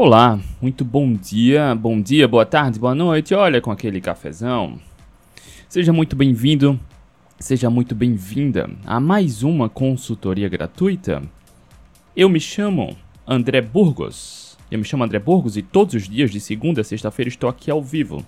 Olá, muito bom dia, bom dia, boa tarde, boa noite. Olha com aquele cafezão. Seja muito bem-vindo, seja muito bem-vinda a mais uma consultoria gratuita. Eu me chamo André Burgos. Eu me chamo André Burgos e todos os dias de segunda a sexta-feira estou aqui ao vivo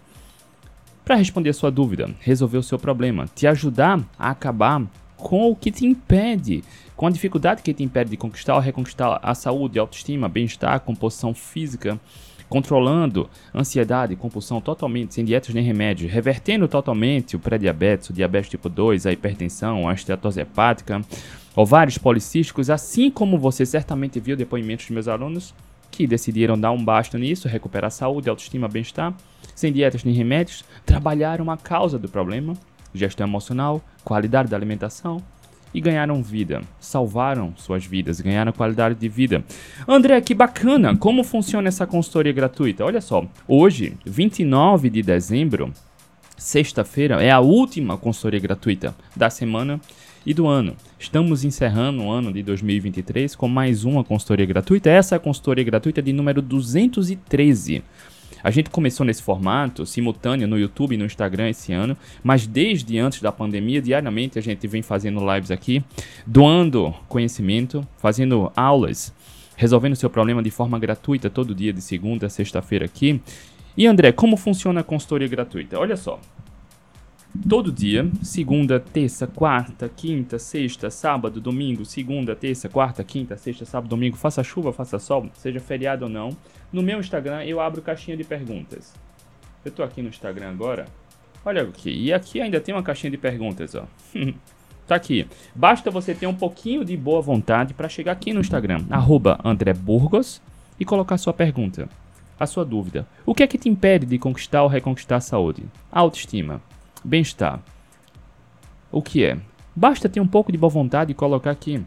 para responder a sua dúvida, resolver o seu problema, te ajudar a acabar com o que te impede, com a dificuldade que te impede de conquistar ou reconquistar a saúde, a autoestima, bem-estar, composição física, controlando ansiedade, compulsão totalmente, sem dietas nem remédios, revertendo totalmente o pré-diabetes, o diabetes tipo 2, a hipertensão, a esteatose hepática, ovários policísticos, assim como você certamente viu depoimentos dos meus alunos que decidiram dar um basta nisso, recuperar saúde, autoestima, bem-estar, sem dietas nem remédios, trabalharam a causa do problema, gestão emocional, qualidade da alimentação e ganharam vida, salvaram suas vidas, ganharam qualidade de vida. André, que bacana! Como funciona essa consultoria gratuita? Olha só, hoje, 29 de dezembro, sexta-feira, é a última consultoria gratuita da semana e do ano. Estamos encerrando o ano de 2023 com mais uma consultoria gratuita. Essa é a consultoria gratuita de número 213. A gente começou nesse formato simultâneo no YouTube e no Instagram esse ano, mas desde antes da pandemia, diariamente a gente vem fazendo lives aqui, doando conhecimento, fazendo aulas, resolvendo seu problema de forma gratuita todo dia, de segunda a sexta-feira aqui. E André, como funciona a consultoria gratuita? Olha só, Todo dia, segunda, terça, quarta, quinta, sexta, sábado, domingo, segunda, terça, quarta, quinta, sexta, sábado, domingo, faça chuva, faça sol, seja feriado ou não, no meu Instagram eu abro caixinha de perguntas. Eu tô aqui no Instagram agora. Olha aqui, e aqui ainda tem uma caixinha de perguntas, ó. tá aqui. Basta você ter um pouquinho de boa vontade para chegar aqui no Instagram, arroba André Burgos, e colocar sua pergunta, a sua dúvida. O que é que te impede de conquistar ou reconquistar a saúde? A autoestima Bem-estar. O que é? Basta ter um pouco de boa vontade e colocar aqui.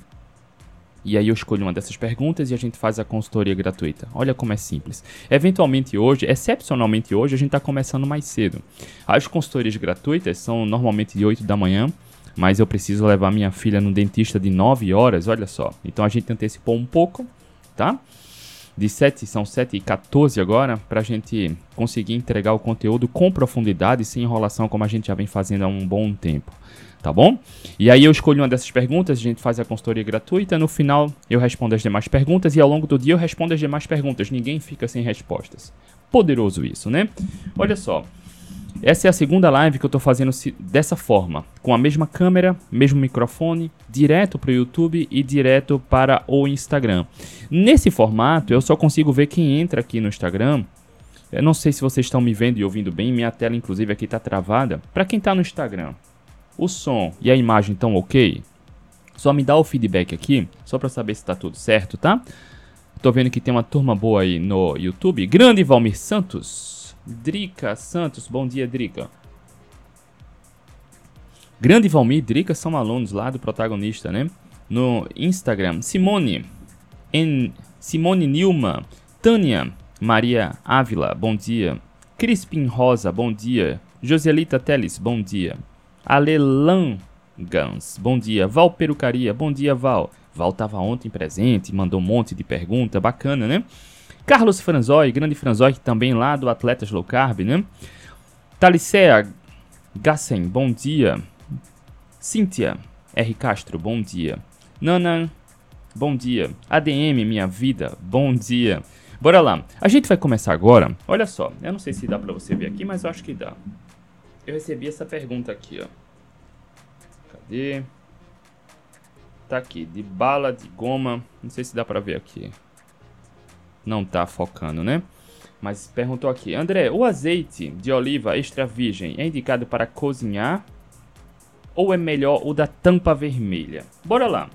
E aí eu escolho uma dessas perguntas e a gente faz a consultoria gratuita. Olha como é simples. Eventualmente hoje, excepcionalmente hoje, a gente está começando mais cedo. As consultorias gratuitas são normalmente de 8 da manhã, mas eu preciso levar minha filha no dentista de 9 horas, olha só. Então a gente antecipou um pouco, tá? De 7, são 7 e 14 agora, para a gente conseguir entregar o conteúdo com profundidade, sem enrolação, como a gente já vem fazendo há um bom tempo. Tá bom? E aí eu escolho uma dessas perguntas, a gente faz a consultoria gratuita, no final eu respondo as demais perguntas e ao longo do dia eu respondo as demais perguntas. Ninguém fica sem respostas. Poderoso isso, né? Olha só, essa é a segunda live que eu estou fazendo dessa forma, com a mesma câmera, mesmo microfone, direto para o YouTube e direto para o Instagram. Nesse formato, eu só consigo ver quem entra aqui no Instagram. Eu não sei se vocês estão me vendo e ouvindo bem, minha tela inclusive aqui está travada. Para quem está no Instagram, o som e a imagem estão ok? Só me dá o feedback aqui, só para saber se está tudo certo, tá? Tô vendo que tem uma turma boa aí no YouTube. Grande Valmir Santos. Drica Santos, bom dia, Drica. Grande Valmir e Drica são alunos lá do protagonista, né? No Instagram, Simone, en, Simone Nilma, Tânia Maria Ávila, bom dia. Crispin Rosa, bom dia. Joselita Teles, bom dia. Alelan Gans, bom dia. Val Perucaria, bom dia, Val. Val tava ontem presente, mandou um monte de pergunta, bacana, né? Carlos Franzói, grande Franzói, também lá do Atletas Low Carb, né? Talicea Gassen, bom dia. Cíntia R. Castro, bom dia. Nana, bom dia. ADM, minha vida, bom dia. Bora lá. A gente vai começar agora. Olha só, eu não sei se dá pra você ver aqui, mas eu acho que dá. Eu recebi essa pergunta aqui, ó. Cadê? Tá aqui, de bala de goma. Não sei se dá pra ver aqui não tá focando, né? Mas perguntou aqui, André, o azeite de oliva extra virgem é indicado para cozinhar ou é melhor o da tampa vermelha? Bora lá.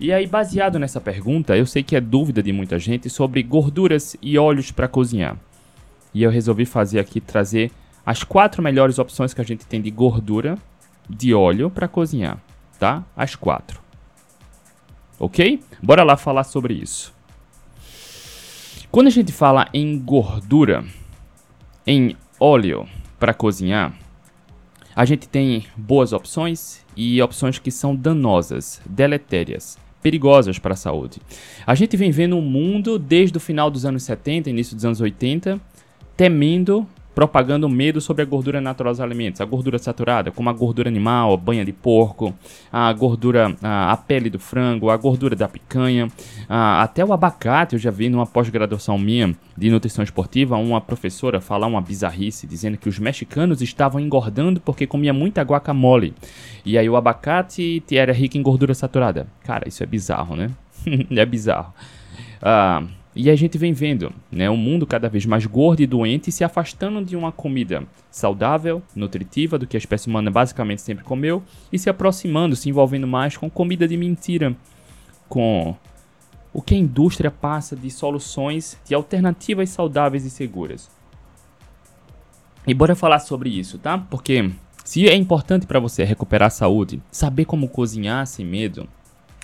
E aí, baseado nessa pergunta, eu sei que é dúvida de muita gente sobre gorduras e óleos para cozinhar. E eu resolvi fazer aqui trazer as quatro melhores opções que a gente tem de gordura, de óleo para cozinhar, tá? As quatro. Ok? Bora lá falar sobre isso. Quando a gente fala em gordura, em óleo para cozinhar, a gente tem boas opções e opções que são danosas, deletérias, perigosas para a saúde. A gente vem vendo um mundo desde o final dos anos 70, início dos anos 80, temendo propagando medo sobre a gordura natural dos alimentos, a gordura saturada, como a gordura animal, a banha de porco, a gordura, a, a pele do frango, a gordura da picanha, a, até o abacate. Eu já vi numa pós-graduação minha de nutrição esportiva uma professora falar uma bizarrice, dizendo que os mexicanos estavam engordando porque comia muita guacamole. E aí o abacate era rico em gordura saturada. Cara, isso é bizarro, né? é bizarro. Ah. E a gente vem vendo né, um mundo cada vez mais gordo e doente se afastando de uma comida saudável, nutritiva, do que a espécie humana basicamente sempre comeu, e se aproximando, se envolvendo mais com comida de mentira, com o que a indústria passa de soluções, de alternativas saudáveis e seguras. E bora falar sobre isso, tá? Porque se é importante para você recuperar a saúde, saber como cozinhar sem medo,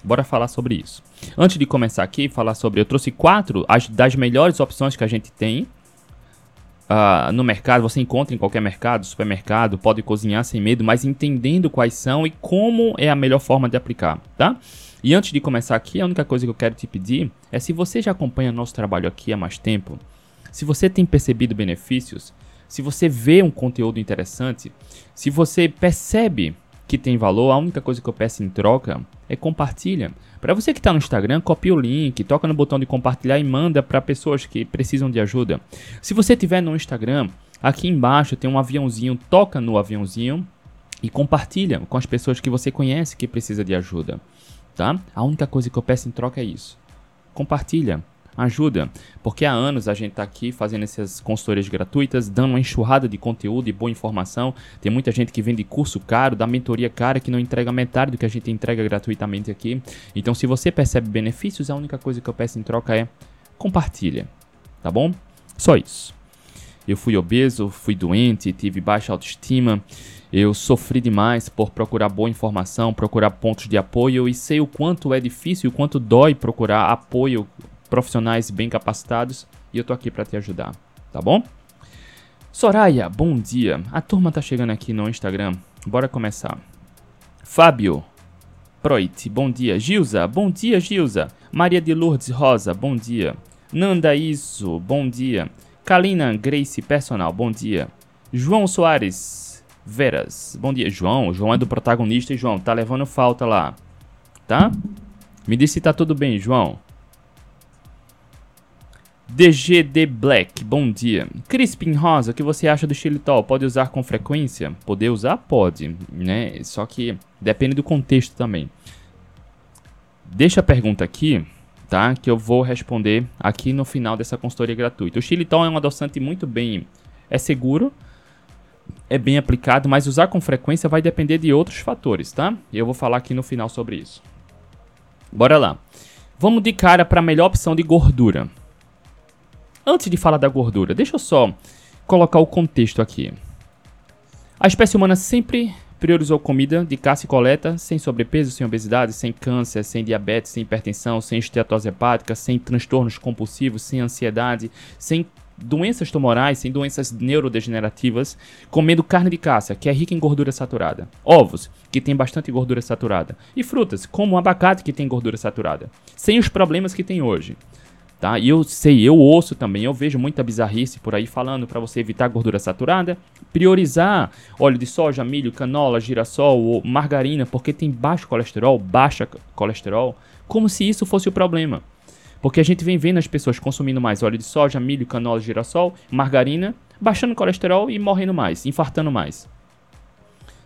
Bora falar sobre isso. Antes de começar aqui, falar sobre. Eu trouxe quatro as, das melhores opções que a gente tem uh, no mercado. Você encontra em qualquer mercado, supermercado, pode cozinhar sem medo, mas entendendo quais são e como é a melhor forma de aplicar, tá? E antes de começar aqui, a única coisa que eu quero te pedir é se você já acompanha nosso trabalho aqui há mais tempo, se você tem percebido benefícios, se você vê um conteúdo interessante, se você percebe que tem valor, a única coisa que eu peço em troca é compartilha. Para você que está no Instagram, copia o link, toca no botão de compartilhar e manda para pessoas que precisam de ajuda. Se você tiver no Instagram, aqui embaixo tem um aviãozinho, toca no aviãozinho e compartilha com as pessoas que você conhece que precisa de ajuda, tá? A única coisa que eu peço em troca é isso. Compartilha ajuda, porque há anos a gente está aqui fazendo essas consultorias gratuitas, dando uma enxurrada de conteúdo e boa informação. Tem muita gente que vende curso caro, dá mentoria cara, que não entrega metade do que a gente entrega gratuitamente aqui. Então, se você percebe benefícios, a única coisa que eu peço em troca é compartilha, tá bom? Só isso. Eu fui obeso, fui doente, tive baixa autoestima. Eu sofri demais por procurar boa informação, procurar pontos de apoio e sei o quanto é difícil, o quanto dói procurar apoio profissionais bem capacitados e eu tô aqui para te ajudar, tá bom? Soraya, bom dia. A turma tá chegando aqui no Instagram. Bora começar. Fábio Proit, bom dia. Gilza, bom dia, Gilza. Maria de Lourdes Rosa, bom dia. Nanda Iso, bom dia. Kalina Grace Personal, bom dia. João Soares Veras, bom dia. João, João é do protagonista e João, tá levando falta lá. Tá? Me diz se tá tudo bem, João. DGD Black, bom dia. Crispin Rosa, o que você acha do xilitol? Pode usar com frequência? Poder usar? Pode, né? Só que depende do contexto também. Deixa a pergunta aqui, tá? Que eu vou responder aqui no final dessa consultoria gratuita. O xilitol é um adoçante muito bem... É seguro, é bem aplicado, mas usar com frequência vai depender de outros fatores, tá? Eu vou falar aqui no final sobre isso. Bora lá. Vamos de cara para a melhor opção de gordura. Antes de falar da gordura, deixa eu só colocar o contexto aqui. A espécie humana sempre priorizou comida de caça e coleta, sem sobrepeso, sem obesidade, sem câncer, sem diabetes, sem hipertensão, sem esteatose hepática, sem transtornos compulsivos, sem ansiedade, sem doenças tumorais, sem doenças neurodegenerativas, comendo carne de caça, que é rica em gordura saturada, ovos, que tem bastante gordura saturada, e frutas, como o abacate, que tem gordura saturada, sem os problemas que tem hoje tá? E eu sei, eu ouço também, eu vejo muita bizarrice por aí falando para você evitar gordura saturada, priorizar óleo de soja, milho, canola, girassol ou margarina, porque tem baixo colesterol, baixa colesterol, como se isso fosse o problema. Porque a gente vem vendo as pessoas consumindo mais óleo de soja, milho, canola, girassol, margarina, baixando colesterol e morrendo mais, infartando mais.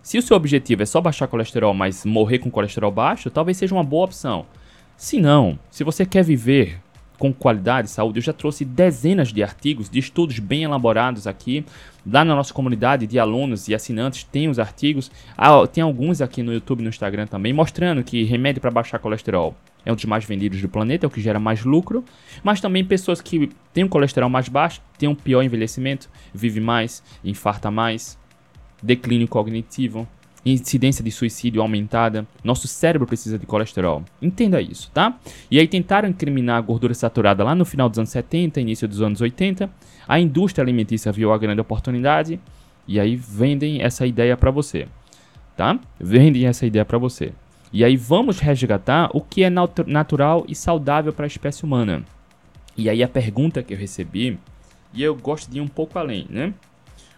Se o seu objetivo é só baixar colesterol, mas morrer com colesterol baixo, talvez seja uma boa opção. Se não, se você quer viver com qualidade, saúde. Eu já trouxe dezenas de artigos, de estudos bem elaborados aqui. Lá na nossa comunidade de alunos e assinantes tem os artigos. Ah, tem alguns aqui no YouTube e no Instagram também, mostrando que remédio para baixar colesterol é um dos mais vendidos do planeta, é o que gera mais lucro. Mas também pessoas que têm um colesterol mais baixo, têm um pior envelhecimento, vive mais, infarta mais, declínio cognitivo, incidência de suicídio aumentada, nosso cérebro precisa de colesterol. Entenda isso, tá? E aí tentaram incriminar a gordura saturada lá no final dos anos 70, início dos anos 80. A indústria alimentícia viu a grande oportunidade e aí vendem essa ideia para você, tá? Vendem essa ideia para você. E aí vamos resgatar o que é nat natural e saudável para a espécie humana. E aí a pergunta que eu recebi, e eu gosto de ir um pouco além, né?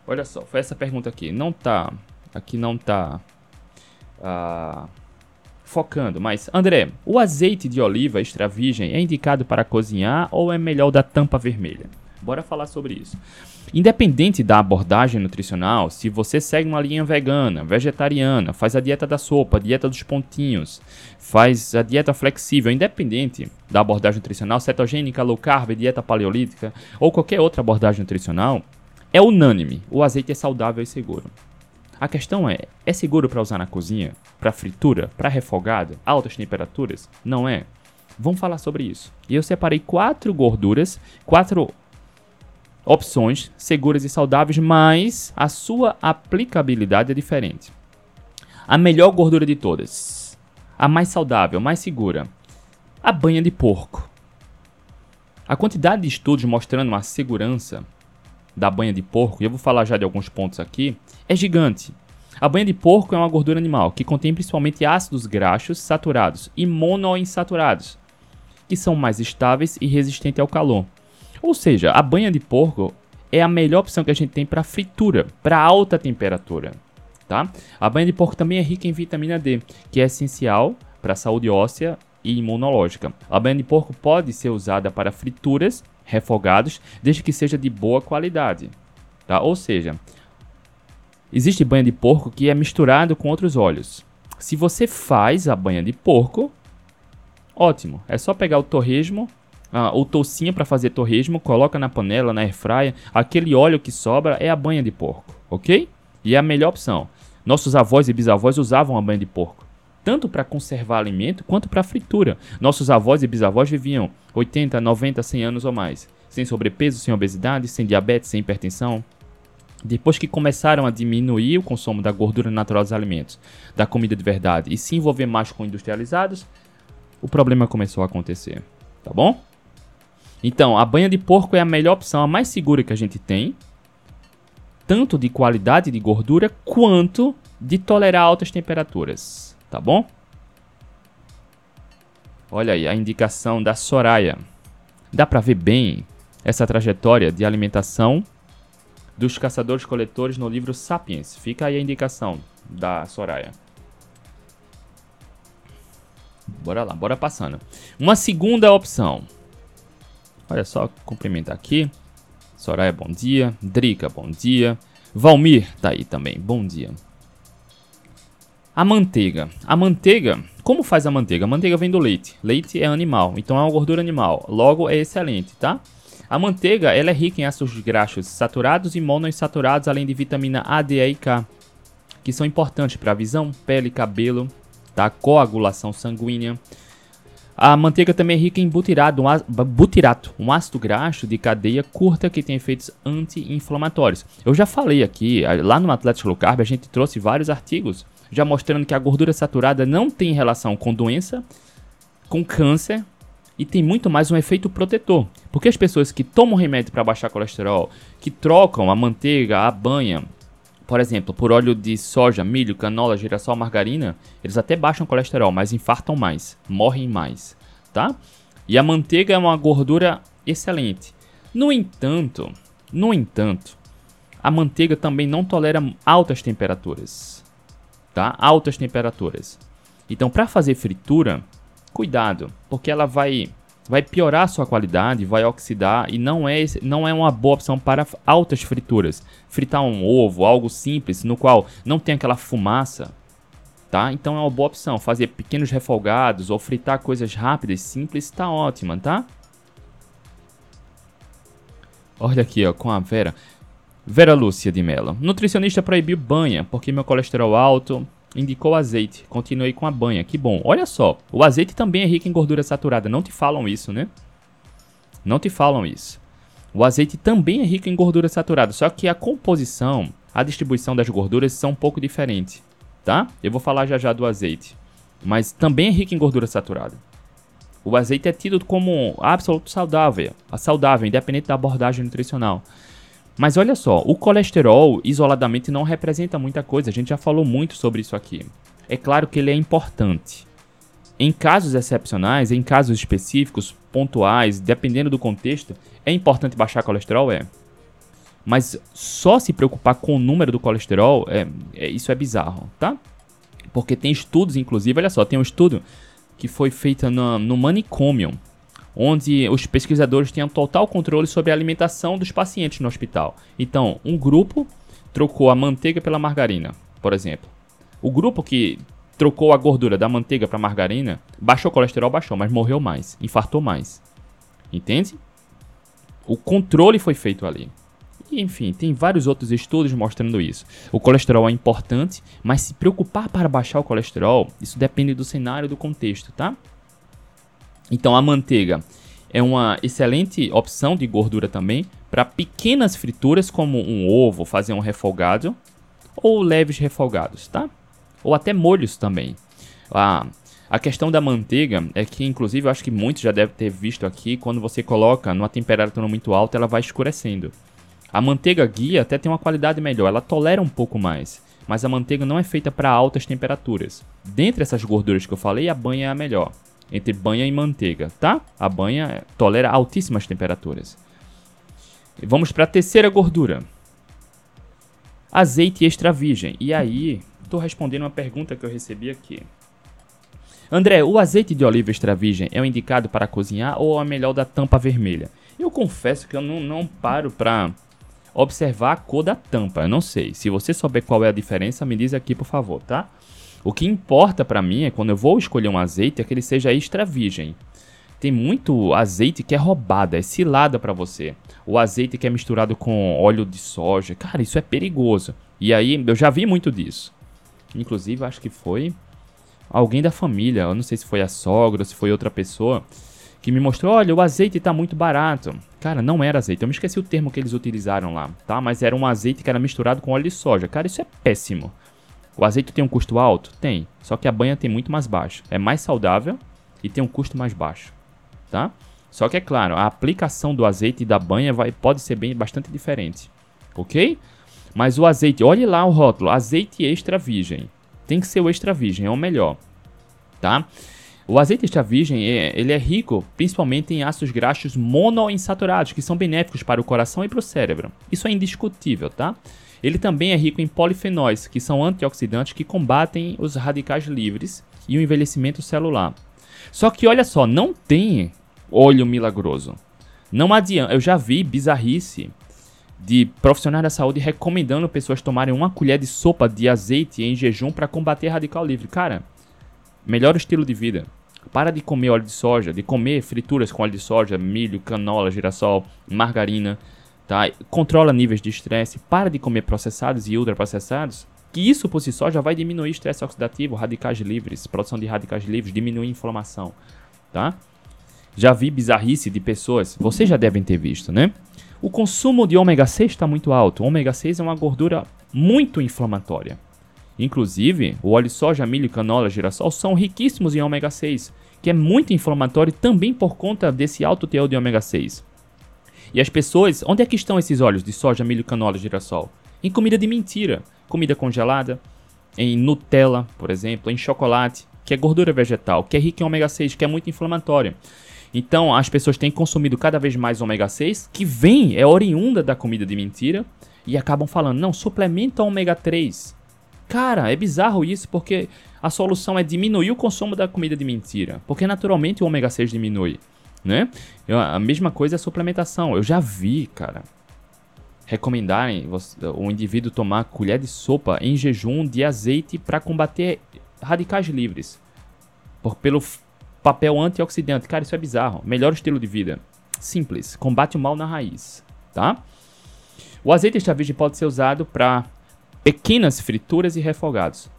Olha só, foi essa pergunta aqui. Não tá. Aqui não tá. Uh, focando, mas André, o azeite de oliva extra virgem é indicado para cozinhar ou é melhor da tampa vermelha? Bora falar sobre isso. Independente da abordagem nutricional, se você segue uma linha vegana, vegetariana, faz a dieta da sopa, dieta dos pontinhos, faz a dieta flexível, independente da abordagem nutricional, cetogênica, low carb, dieta paleolítica ou qualquer outra abordagem nutricional, é unânime, o azeite é saudável e seguro. A questão é, é seguro para usar na cozinha, para fritura, para refogado, altas temperaturas? Não é? Vamos falar sobre isso. E eu separei quatro gorduras, quatro opções seguras e saudáveis, mas a sua aplicabilidade é diferente. A melhor gordura de todas, a mais saudável, mais segura, a banha de porco. A quantidade de estudos mostrando a segurança da banha de porco, e eu vou falar já de alguns pontos aqui, é gigante. A banha de porco é uma gordura animal que contém principalmente ácidos graxos saturados e monoinsaturados, que são mais estáveis e resistentes ao calor. Ou seja, a banha de porco é a melhor opção que a gente tem para fritura, para alta temperatura. Tá? A banha de porco também é rica em vitamina D, que é essencial para a saúde óssea e imunológica. A banha de porco pode ser usada para frituras, refogados, desde que seja de boa qualidade. Tá? Ou seja, existe banha de porco que é misturado com outros óleos. Se você faz a banha de porco, ótimo. É só pegar o torresmo ah, ou toucinha para fazer torresmo, coloca na panela, na airfryer, aquele óleo que sobra é a banha de porco, ok? E é a melhor opção. Nossos avós e bisavós usavam a banha de porco, tanto para conservar alimento quanto para fritura. Nossos avós e bisavós viviam 80, 90, 100 anos ou mais, sem sobrepeso, sem obesidade, sem diabetes, sem hipertensão. Depois que começaram a diminuir o consumo da gordura natural dos alimentos, da comida de verdade e se envolver mais com industrializados, o problema começou a acontecer, tá bom? Então, a banha de porco é a melhor opção, a mais segura que a gente tem, tanto de qualidade de gordura quanto de tolerar altas temperaturas, tá bom? Olha aí a indicação da Soraya. Dá para ver bem essa trajetória de alimentação dos caçadores-coletores no livro Sapiens. Fica aí a indicação da Soraya. Bora lá, bora passando. Uma segunda opção Olha só, cumprimentar aqui. Soraya, bom dia. Drica, bom dia. Valmir tá aí também, bom dia. A manteiga. A manteiga, como faz a manteiga? A manteiga vem do leite. Leite é animal, então é uma gordura animal. Logo, é excelente, tá? A manteiga ela é rica em ácidos graxos saturados e monoinsaturados, além de vitamina A, D, E e K, que são importantes para a visão, pele, cabelo, tá? coagulação sanguínea, a manteiga também é rica em butirato, um, butirato, um ácido graxo de cadeia curta que tem efeitos anti-inflamatórios. Eu já falei aqui, lá no Atlético Low Carb, a gente trouxe vários artigos já mostrando que a gordura saturada não tem relação com doença, com câncer e tem muito mais um efeito protetor. Porque as pessoas que tomam remédio para baixar colesterol, que trocam a manteiga, a banha, por exemplo, por óleo de soja, milho, canola, girassol, margarina, eles até baixam colesterol, mas infartam mais, morrem mais, tá? E a manteiga é uma gordura excelente. No entanto, no entanto, a manteiga também não tolera altas temperaturas, tá? Altas temperaturas. Então, para fazer fritura, cuidado, porque ela vai vai piorar a sua qualidade, vai oxidar e não é, não é uma boa opção para altas frituras. Fritar um ovo, algo simples, no qual não tem aquela fumaça, tá? Então é uma boa opção. Fazer pequenos refogados ou fritar coisas rápidas, simples, está ótima, tá? Olha aqui, ó, com a Vera. Vera Lúcia de Mello. Nutricionista proibiu banha porque meu colesterol alto, indicou azeite. Continuei com a banha. Que bom. Olha só, o azeite também é rico em gordura saturada. Não te falam isso, né? Não te falam isso. O azeite também é rico em gordura saturada, só que a composição, a distribuição das gorduras são um pouco diferente, tá? Eu vou falar já já do azeite, mas também é rico em gordura saturada. O azeite é tido como absoluto saudável, saudável, independente da abordagem nutricional. Mas olha só, o colesterol isoladamente não representa muita coisa, a gente já falou muito sobre isso aqui. é claro que ele é importante. Em casos excepcionais, em casos específicos, pontuais, dependendo do contexto, é importante baixar colesterol? É. Mas só se preocupar com o número do colesterol, é, é, isso é bizarro, tá? Porque tem estudos, inclusive, olha só, tem um estudo que foi feito no, no manicômio, onde os pesquisadores tinham total controle sobre a alimentação dos pacientes no hospital. Então, um grupo trocou a manteiga pela margarina, por exemplo. O grupo que trocou a gordura da manteiga para margarina, baixou o colesterol, baixou, mas morreu mais, infartou mais. Entende? O controle foi feito ali. E, enfim, tem vários outros estudos mostrando isso. O colesterol é importante, mas se preocupar para baixar o colesterol, isso depende do cenário do contexto, tá? Então a manteiga é uma excelente opção de gordura também para pequenas frituras como um ovo, fazer um refogado ou leves refogados, tá? Ou até molhos também. Ah, a questão da manteiga é que, inclusive, eu acho que muitos já devem ter visto aqui, quando você coloca numa temperatura muito alta, ela vai escurecendo. A manteiga guia até tem uma qualidade melhor, ela tolera um pouco mais, mas a manteiga não é feita para altas temperaturas. Dentre essas gorduras que eu falei, a banha é a melhor. Entre banha e manteiga, tá? A banha tolera altíssimas temperaturas. Vamos para a terceira gordura. Azeite extra virgem. E aí, estou respondendo uma pergunta que eu recebi aqui. André, o azeite de oliva extra virgem é o indicado para cozinhar ou é melhor da tampa vermelha? Eu confesso que eu não, não paro para observar a cor da tampa. Eu não sei. Se você souber qual é a diferença, me diz aqui, por favor, tá? O que importa para mim é quando eu vou escolher um azeite é que ele seja extra virgem. Tem muito azeite que é roubado, é cilada para você. O azeite que é misturado com óleo de soja, cara, isso é perigoso. E aí eu já vi muito disso. Inclusive, acho que foi alguém da família, eu não sei se foi a sogra, se foi outra pessoa, que me mostrou, olha, o azeite está muito barato. Cara, não era azeite, eu me esqueci o termo que eles utilizaram lá, tá? Mas era um azeite que era misturado com óleo de soja. Cara, isso é péssimo. O azeite tem um custo alto? Tem. Só que a banha tem muito mais baixo. É mais saudável e tem um custo mais baixo, tá? Só que é claro, a aplicação do azeite e da banha vai, pode ser bem bastante diferente, ok? Mas o azeite, olhe lá o rótulo, azeite extra virgem. Tem que ser o extra virgem, é o melhor, tá? O azeite extra virgem é, ele é rico principalmente em ácidos graxos monoinsaturados, que são benéficos para o coração e para o cérebro. Isso é indiscutível, tá? Ele também é rico em polifenóis, que são antioxidantes que combatem os radicais livres e o envelhecimento celular. Só que olha só, não tem óleo milagroso. Não adianta, eu já vi bizarrice de profissionais da saúde recomendando pessoas tomarem uma colher de sopa de azeite em jejum para combater radical livre. Cara, melhor estilo de vida. Para de comer óleo de soja, de comer frituras com óleo de soja, milho, canola, girassol, margarina, tá? Controla níveis de estresse, para de comer processados e ultraprocessados, que isso por si só já vai diminuir estresse oxidativo, radicais livres, produção de radicais livres, diminuir inflamação, tá? Já vi bizarrice de pessoas, vocês já devem ter visto, né? O consumo de ômega 6 está muito alto. O ômega 6 é uma gordura muito inflamatória. Inclusive, o óleo de soja, milho, canola, girassol são riquíssimos em ômega 6, que é muito inflamatório também por conta desse alto teor de ômega 6. E as pessoas, onde é que estão esses óleos de soja, milho, canola, girassol? Em comida de mentira, comida congelada, em Nutella, por exemplo, em chocolate, que é gordura vegetal, que é rica em ômega 6, que é muito inflamatória. Então, as pessoas têm consumido cada vez mais ômega 6, que vem, é oriunda da comida de mentira, e acabam falando, não, suplementa ômega 3. Cara, é bizarro isso porque a solução é diminuir o consumo da comida de mentira, porque naturalmente o ômega 6 diminui, né? A mesma coisa é a suplementação. Eu já vi, cara, recomendarem o indivíduo tomar colher de sopa em jejum de azeite para combater radicais livres. Por, pelo papel antioxidante. Cara, isso é bizarro. Melhor estilo de vida. Simples. Combate o mal na raiz, tá? O azeite extra virgem pode ser usado para pequenas frituras e refogados.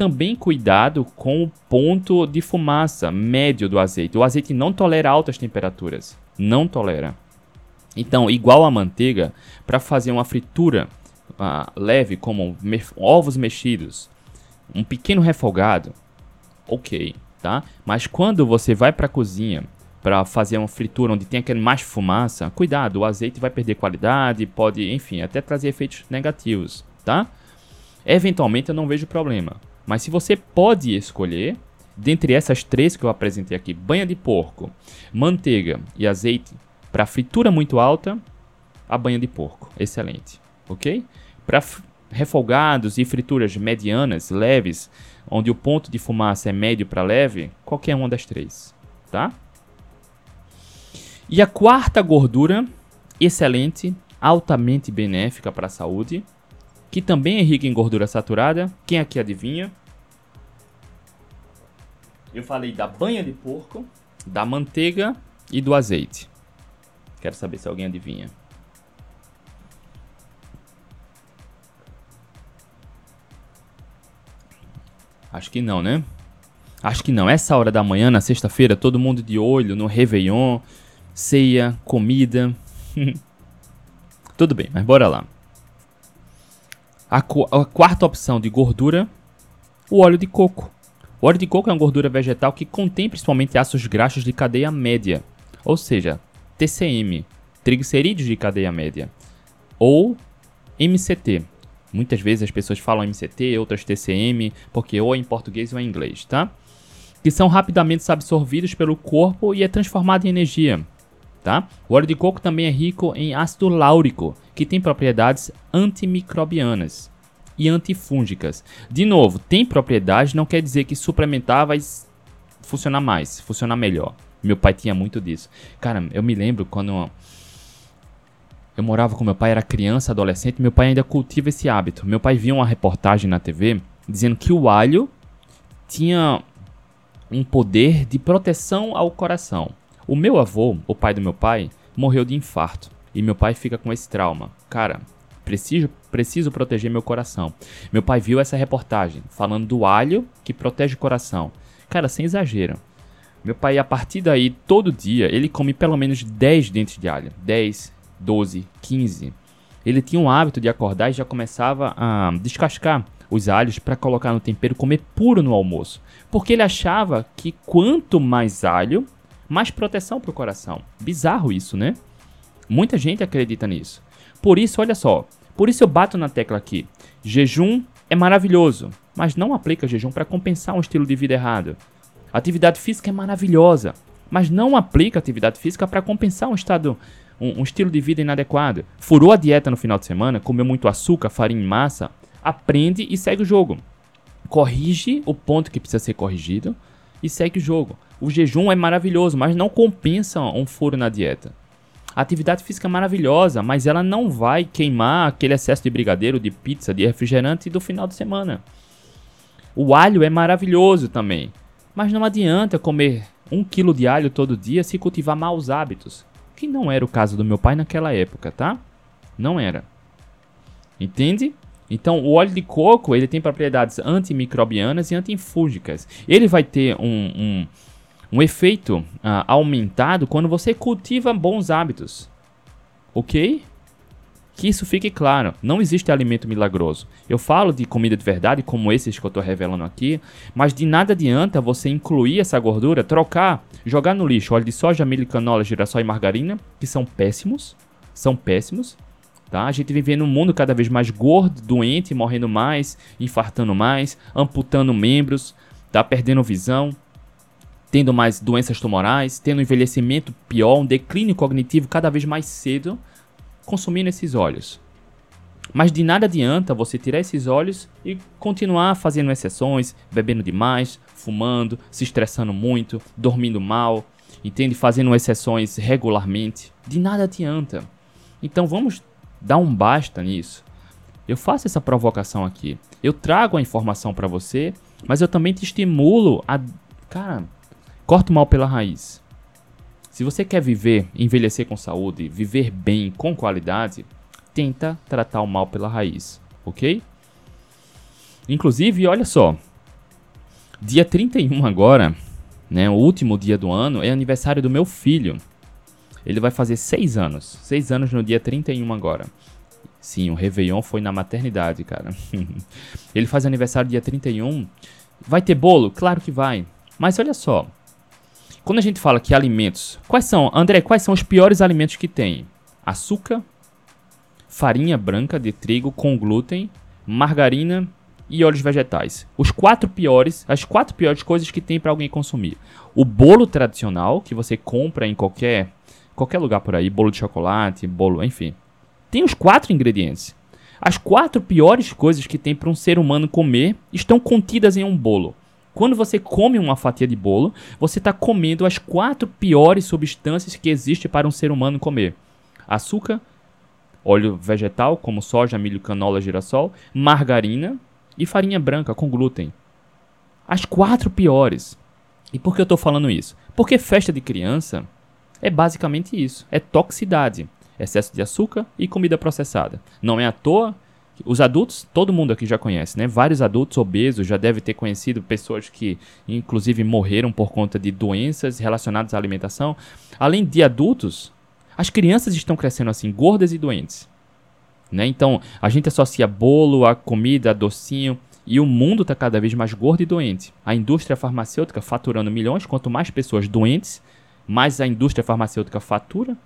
Também cuidado com o ponto de fumaça médio do azeite. O azeite não tolera altas temperaturas. Não tolera. Então, igual a manteiga, para fazer uma fritura uh, leve, como me ovos mexidos, um pequeno refogado, ok, tá? Mas quando você vai para a cozinha para fazer uma fritura onde tem aquele mais fumaça, cuidado, o azeite vai perder qualidade, pode, enfim, até trazer efeitos negativos, tá? Eventualmente eu não vejo problema. Mas se você pode escolher, dentre essas três que eu apresentei aqui, banha de porco, manteiga e azeite, para fritura muito alta, a banha de porco, excelente, ok? Para refogados e frituras medianas, leves, onde o ponto de fumaça é médio para leve, qualquer uma das três, tá? E a quarta gordura, excelente, altamente benéfica para a saúde, que também é rica em gordura saturada. Quem aqui adivinha? Eu falei da banha de porco, da manteiga e do azeite. Quero saber se alguém adivinha. Acho que não, né? Acho que não. Essa hora da manhã, na sexta-feira, todo mundo de olho no Réveillon, ceia, comida. Tudo bem, mas bora lá. A, a quarta opção de gordura, o óleo de coco. O óleo de coco é uma gordura vegetal que contém principalmente ácidos graxos de cadeia média, ou seja, TCM, triglicerídeos de cadeia média, ou MCT. Muitas vezes as pessoas falam MCT, outras TCM, porque ou é em português ou é em inglês, tá? Que são rapidamente absorvidos pelo corpo e é transformado em energia. Tá? O óleo de coco também é rico em ácido láurico, que tem propriedades antimicrobianas e antifúngicas. De novo, tem propriedades não quer dizer que suplementar vai funcionar mais, funcionar melhor. Meu pai tinha muito disso. Cara, eu me lembro quando eu morava com meu pai, era criança, adolescente, meu pai ainda cultiva esse hábito. Meu pai via uma reportagem na TV dizendo que o alho tinha um poder de proteção ao coração. O meu avô, o pai do meu pai, morreu de infarto e meu pai fica com esse trauma. Cara, Preciso, preciso proteger meu coração. Meu pai viu essa reportagem falando do alho que protege o coração. Cara, sem exagero. Meu pai, a partir daí, todo dia, ele come pelo menos 10 dentes de alho. 10, 12, 15. Ele tinha um hábito de acordar e já começava a descascar os alhos para colocar no tempero, comer puro no almoço. Porque ele achava que quanto mais alho, mais proteção para o coração. Bizarro isso, né? Muita gente acredita nisso. Por isso, olha só, por isso eu bato na tecla aqui. Jejum é maravilhoso, mas não aplica jejum para compensar um estilo de vida errado. Atividade física é maravilhosa, mas não aplica atividade física para compensar um estado um, um, estilo de vida inadequado. Furou a dieta no final de semana, comeu muito açúcar, farinha e massa, aprende e segue o jogo. Corrige o ponto que precisa ser corrigido e segue o jogo. O jejum é maravilhoso, mas não compensa um furo na dieta. Atividade física maravilhosa, mas ela não vai queimar aquele excesso de brigadeiro, de pizza, de refrigerante do final de semana. O alho é maravilhoso também, mas não adianta comer um quilo de alho todo dia se cultivar maus hábitos, que não era o caso do meu pai naquela época, tá? Não era. Entende? Então, o óleo de coco ele tem propriedades antimicrobianas e antifúngicas. Ele vai ter um, um um efeito uh, aumentado quando você cultiva bons hábitos. Ok? Que isso fique claro, não existe alimento milagroso. Eu falo de comida de verdade, como esses que eu estou revelando aqui, mas de nada adianta você incluir essa gordura, trocar, jogar no lixo óleo de soja, milho, canola, girassol e margarina, que são péssimos, são péssimos. Tá? A gente vive num mundo cada vez mais gordo, doente, morrendo mais, infartando mais, amputando membros, tá? perdendo visão, tendo mais doenças tumorais, tendo um envelhecimento pior, um declínio cognitivo cada vez mais cedo, consumindo esses óleos. Mas de nada adianta você tirar esses óleos e continuar fazendo exceções, bebendo demais, fumando, se estressando muito, dormindo mal, entende? Fazendo exceções regularmente. De nada adianta. Então vamos dar um basta nisso. Eu faço essa provocação aqui. Eu trago a informação para você, mas eu também te estimulo a, cara, Corta o mal pela raiz. Se você quer viver, envelhecer com saúde, viver bem, com qualidade, tenta tratar o mal pela raiz, ok? Inclusive, olha só, dia 31 agora, né, o último dia do ano, é aniversário do meu filho. Ele vai fazer 6 anos, 6 anos no dia 31 agora. Sim, o Réveillon foi na maternidade, cara. Ele faz aniversário dia 31. Vai ter bolo? Claro que vai. Mas olha só, quando a gente fala que alimentos, quais são, André, quais são os piores alimentos que tem? Açúcar, farinha branca de trigo com glúten, margarina e óleos vegetais. Os quatro piores, as quatro piores coisas que tem para alguém consumir. O bolo tradicional que você compra em qualquer qualquer lugar por aí, bolo de chocolate, bolo, enfim. Tem os quatro ingredientes. As quatro piores coisas que tem para um ser humano comer estão contidas em um bolo. Quando você come uma fatia de bolo, você está comendo as quatro piores substâncias que existem para um ser humano comer: açúcar, óleo vegetal, como soja, milho, canola, girassol, margarina e farinha branca com glúten. As quatro piores. E por que eu estou falando isso? Porque festa de criança é basicamente isso: é toxicidade, excesso de açúcar e comida processada. Não é à toa os adultos, todo mundo aqui já conhece, né? Vários adultos obesos já devem ter conhecido pessoas que, inclusive, morreram por conta de doenças relacionadas à alimentação. Além de adultos, as crianças estão crescendo assim, gordas e doentes. Né? Então, a gente associa bolo a comida, a docinho, e o mundo está cada vez mais gordo e doente. A indústria farmacêutica faturando milhões, quanto mais pessoas doentes, mais a indústria farmacêutica fatura.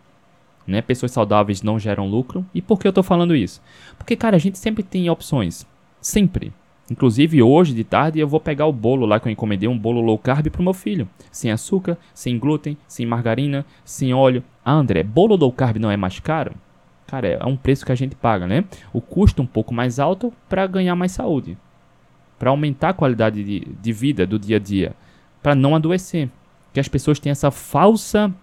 Né? Pessoas saudáveis não geram lucro. E por que eu estou falando isso? Porque, cara, a gente sempre tem opções. Sempre. Inclusive hoje de tarde eu vou pegar o bolo lá que eu encomendei, um bolo low carb pro meu filho. Sem açúcar, sem glúten, sem margarina, sem óleo. Ah, André, bolo low carb não é mais caro? Cara, é um preço que a gente paga, né? O custo um pouco mais alto para ganhar mais saúde. Para aumentar a qualidade de, de vida do dia a dia. Para não adoecer. Que as pessoas têm essa falsa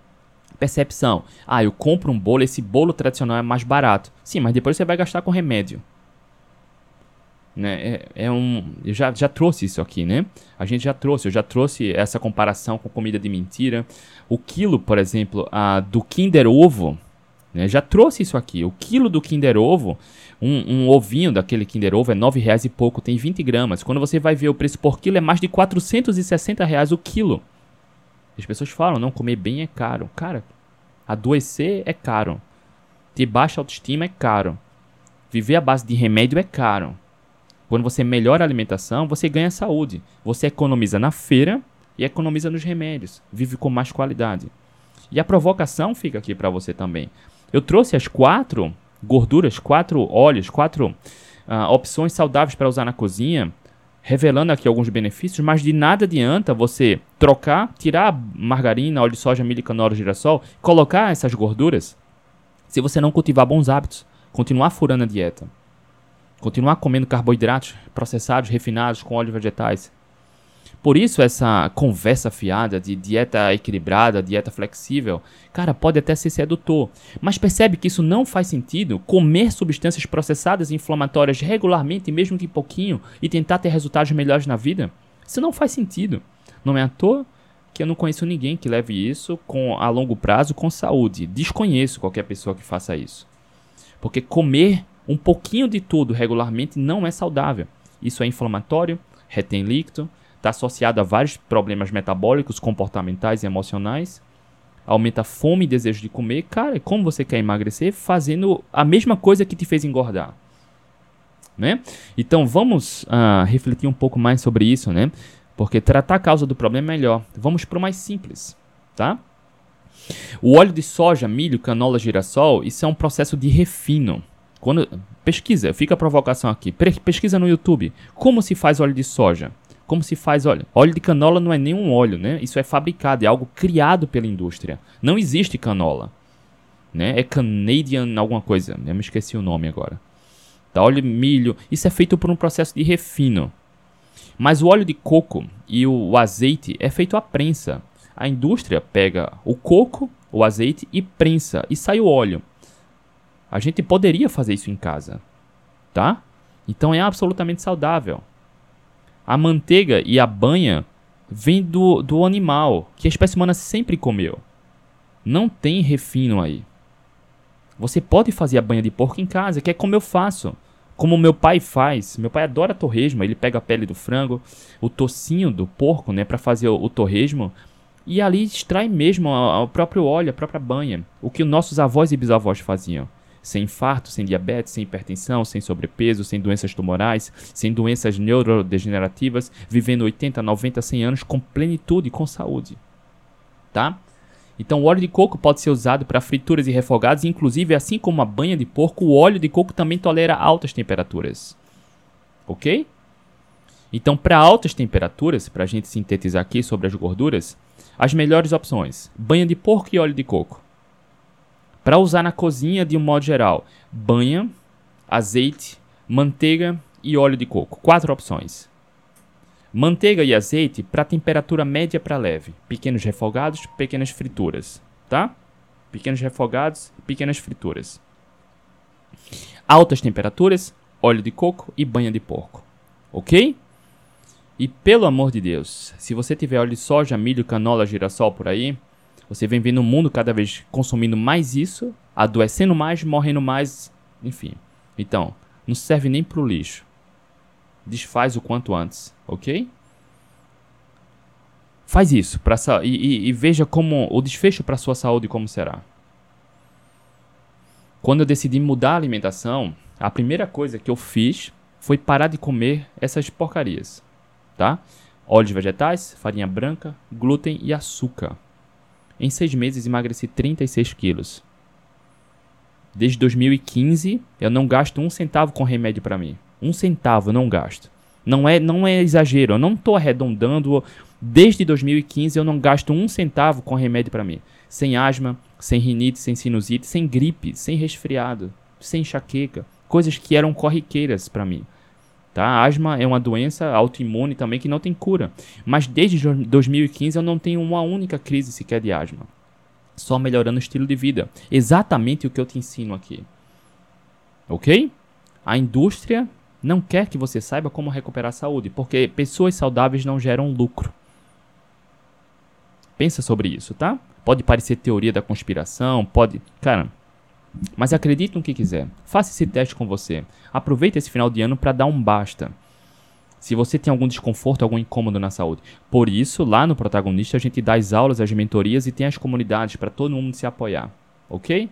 percepção. Ah, eu compro um bolo, esse bolo tradicional é mais barato. Sim, mas depois você vai gastar com remédio. Né? É, é, um, eu já, já trouxe isso aqui, né? A gente já trouxe, eu já trouxe essa comparação com comida de mentira. O quilo, por exemplo, a, do Kinder Ovo, né? já trouxe isso aqui. O quilo do Kinder Ovo, um, um ovinho daquele Kinder Ovo é nove reais e pouco, tem 20 gramas. Quando você vai ver o preço por quilo, é mais de 460 reais o quilo. As pessoas falam, não, comer bem é caro. Cara, adoecer é caro. Ter baixa autoestima é caro. Viver à base de remédio é caro. Quando você melhora a alimentação, você ganha saúde. Você economiza na feira e economiza nos remédios. Vive com mais qualidade. E a provocação fica aqui para você também. Eu trouxe as quatro gorduras, quatro óleos, quatro uh, opções saudáveis para usar na cozinha, revelando aqui alguns benefícios, mas de nada adianta você trocar, tirar margarina, óleo de soja, milho, canola, girassol, colocar essas gorduras, se você não cultivar bons hábitos, continuar furando a dieta. Continuar comendo carboidratos processados, refinados, com óleos vegetais. Por isso, essa conversa fiada de dieta equilibrada, dieta flexível, cara, pode até ser sedutor. Mas percebe que isso não faz sentido comer substâncias processadas e inflamatórias regularmente, mesmo que pouquinho, e tentar ter resultados melhores na vida? Isso não faz sentido. Não é à toa que eu não conheço ninguém que leve isso com, a longo prazo com saúde. Desconheço qualquer pessoa que faça isso. Porque comer um pouquinho de tudo regularmente não é saudável. Isso é inflamatório, retém líquido, está associado a vários problemas metabólicos, comportamentais e emocionais. Aumenta a fome e desejo de comer. Cara, como você quer emagrecer fazendo a mesma coisa que te fez engordar? Né? Então vamos uh, refletir um pouco mais sobre isso, né? Porque tratar a causa do problema é melhor. Vamos para o mais simples, tá? O óleo de soja, milho, canola, girassol, isso é um processo de refino. Quando pesquisa, fica a provocação aqui. Pesquisa no YouTube. Como se faz óleo de soja? Como se faz óleo? Óleo de canola não é nenhum óleo, né? Isso é fabricado, é algo criado pela indústria. Não existe canola, né? É Canadian alguma coisa. Eu me esqueci o nome agora. Tá, óleo de milho, isso é feito por um processo de refino. Mas o óleo de coco e o azeite é feito à prensa. A indústria pega o coco, o azeite e prensa e sai o óleo. A gente poderia fazer isso em casa, tá? Então é absolutamente saudável. A manteiga e a banha vêm do, do animal, que a espécie humana sempre comeu. Não tem refino aí. Você pode fazer a banha de porco em casa, que é como eu faço. Como meu pai faz. Meu pai adora torresmo. Ele pega a pele do frango, o tocinho do porco, né, para fazer o, o torresmo. E ali extrai mesmo o próprio óleo, a própria banha. O que nossos avós e bisavós faziam sem infarto, sem diabetes, sem hipertensão, sem sobrepeso, sem doenças tumorais, sem doenças neurodegenerativas, vivendo 80, 90, 100 anos com plenitude com saúde. Tá? Então, o óleo de coco pode ser usado para frituras e refogados, inclusive, assim como a banha de porco, o óleo de coco também tolera altas temperaturas. Ok? Então, para altas temperaturas, para a gente sintetizar aqui sobre as gorduras, as melhores opções: banha de porco e óleo de coco. Para usar na cozinha de um modo geral, banha, azeite, manteiga e óleo de coco. Quatro opções. Manteiga e azeite para temperatura média para leve. Pequenos refogados, pequenas frituras, tá? Pequenos refogados, pequenas frituras. Altas temperaturas, óleo de coco e banha de porco. OK? E pelo amor de Deus, se você tiver óleo de soja, milho, canola, girassol por aí, você vem vendo o mundo cada vez consumindo mais isso, adoecendo mais, morrendo mais, enfim. Então, não serve nem pro lixo. Desfaz o quanto antes, ok? Faz isso pra, e, e, e veja como o desfecho para sua saúde como será. Quando eu decidi mudar a alimentação, a primeira coisa que eu fiz foi parar de comer essas porcarias tá? Óleos vegetais, farinha branca, glúten e açúcar. Em seis meses emagreci 36 quilos. Desde 2015 eu não gasto um centavo com remédio para mim. Um centavo não gasto. Não é, não é exagero, eu não estou arredondando. Desde 2015 eu não gasto um centavo com remédio para mim. Sem asma, sem rinite, sem sinusite, sem gripe, sem resfriado, sem enxaqueca. Coisas que eram corriqueiras para mim. Tá? Asma é uma doença autoimune também que não tem cura. Mas desde 2015 eu não tenho uma única crise sequer de asma. Só melhorando o estilo de vida. Exatamente o que eu te ensino aqui. Ok? A indústria não quer que você saiba como recuperar a saúde, porque pessoas saudáveis não geram lucro. Pensa sobre isso, tá? Pode parecer teoria da conspiração, pode. Cara, mas acredite no que quiser. Faça esse teste com você. Aproveite esse final de ano para dar um basta. Se você tem algum desconforto, algum incômodo na saúde. Por isso, lá no Protagonista, a gente dá as aulas, as mentorias e tem as comunidades para todo mundo se apoiar. Ok?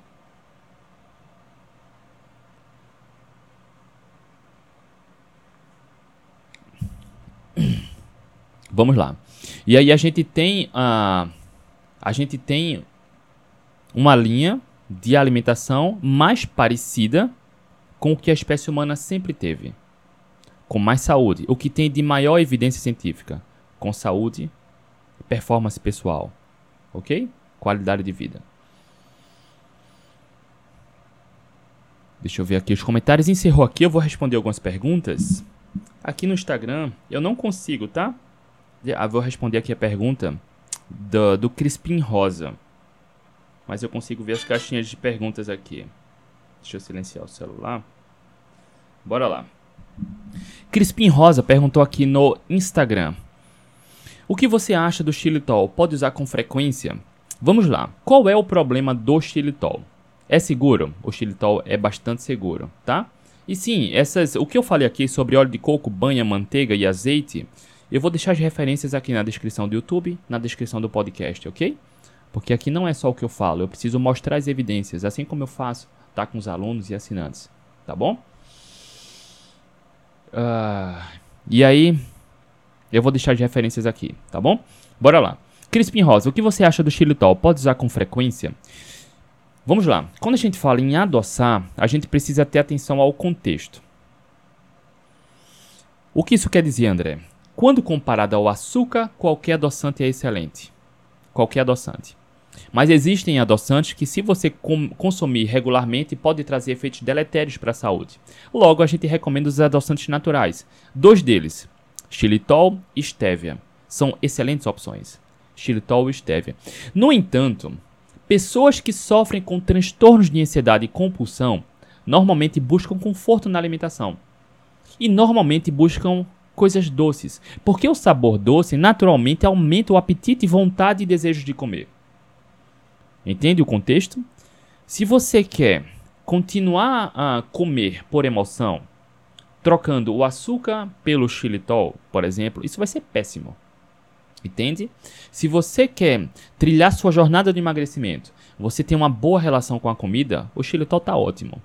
Vamos lá. E aí a gente tem a, a gente tem uma linha de alimentação mais parecida com o que a espécie humana sempre teve, com mais saúde, o que tem de maior evidência científica, com saúde performance pessoal, ok? Qualidade de vida. Deixa eu ver aqui os comentários. Encerrou aqui, eu vou responder algumas perguntas. Aqui no Instagram, eu não consigo, tá? Eu ah, vou responder aqui a pergunta do, do Crispim Rosa mas eu consigo ver as caixinhas de perguntas aqui. Deixa eu silenciar o celular. Bora lá. Crispim Rosa perguntou aqui no Instagram. O que você acha do xilitol? Pode usar com frequência? Vamos lá. Qual é o problema do xilitol? É seguro? O xilitol é bastante seguro, tá? E sim, essas, o que eu falei aqui sobre óleo de coco, banha, manteiga e azeite, eu vou deixar as referências aqui na descrição do YouTube, na descrição do podcast, ok? Porque aqui não é só o que eu falo, eu preciso mostrar as evidências, assim como eu faço tá, com os alunos e assinantes. Tá bom? Uh, e aí, eu vou deixar as referências aqui, tá bom? Bora lá. Crispim Rosa, o que você acha do xilitol? Pode usar com frequência? Vamos lá. Quando a gente fala em adoçar, a gente precisa ter atenção ao contexto. O que isso quer dizer, André? Quando comparado ao açúcar, qualquer adoçante é excelente. Qualquer adoçante. Mas existem adoçantes que, se você consumir regularmente, pode trazer efeitos deletérios para a saúde. Logo, a gente recomenda os adoçantes naturais. Dois deles, xilitol e stevia, são excelentes opções. Xilitol e stevia. No entanto, pessoas que sofrem com transtornos de ansiedade e compulsão normalmente buscam conforto na alimentação. E normalmente buscam coisas doces, porque o sabor doce naturalmente aumenta o apetite, vontade e desejo de comer. Entende o contexto? Se você quer continuar a comer por emoção, trocando o açúcar pelo xilitol, por exemplo, isso vai ser péssimo. Entende? Se você quer trilhar sua jornada de emagrecimento, você tem uma boa relação com a comida, o xilitol está ótimo.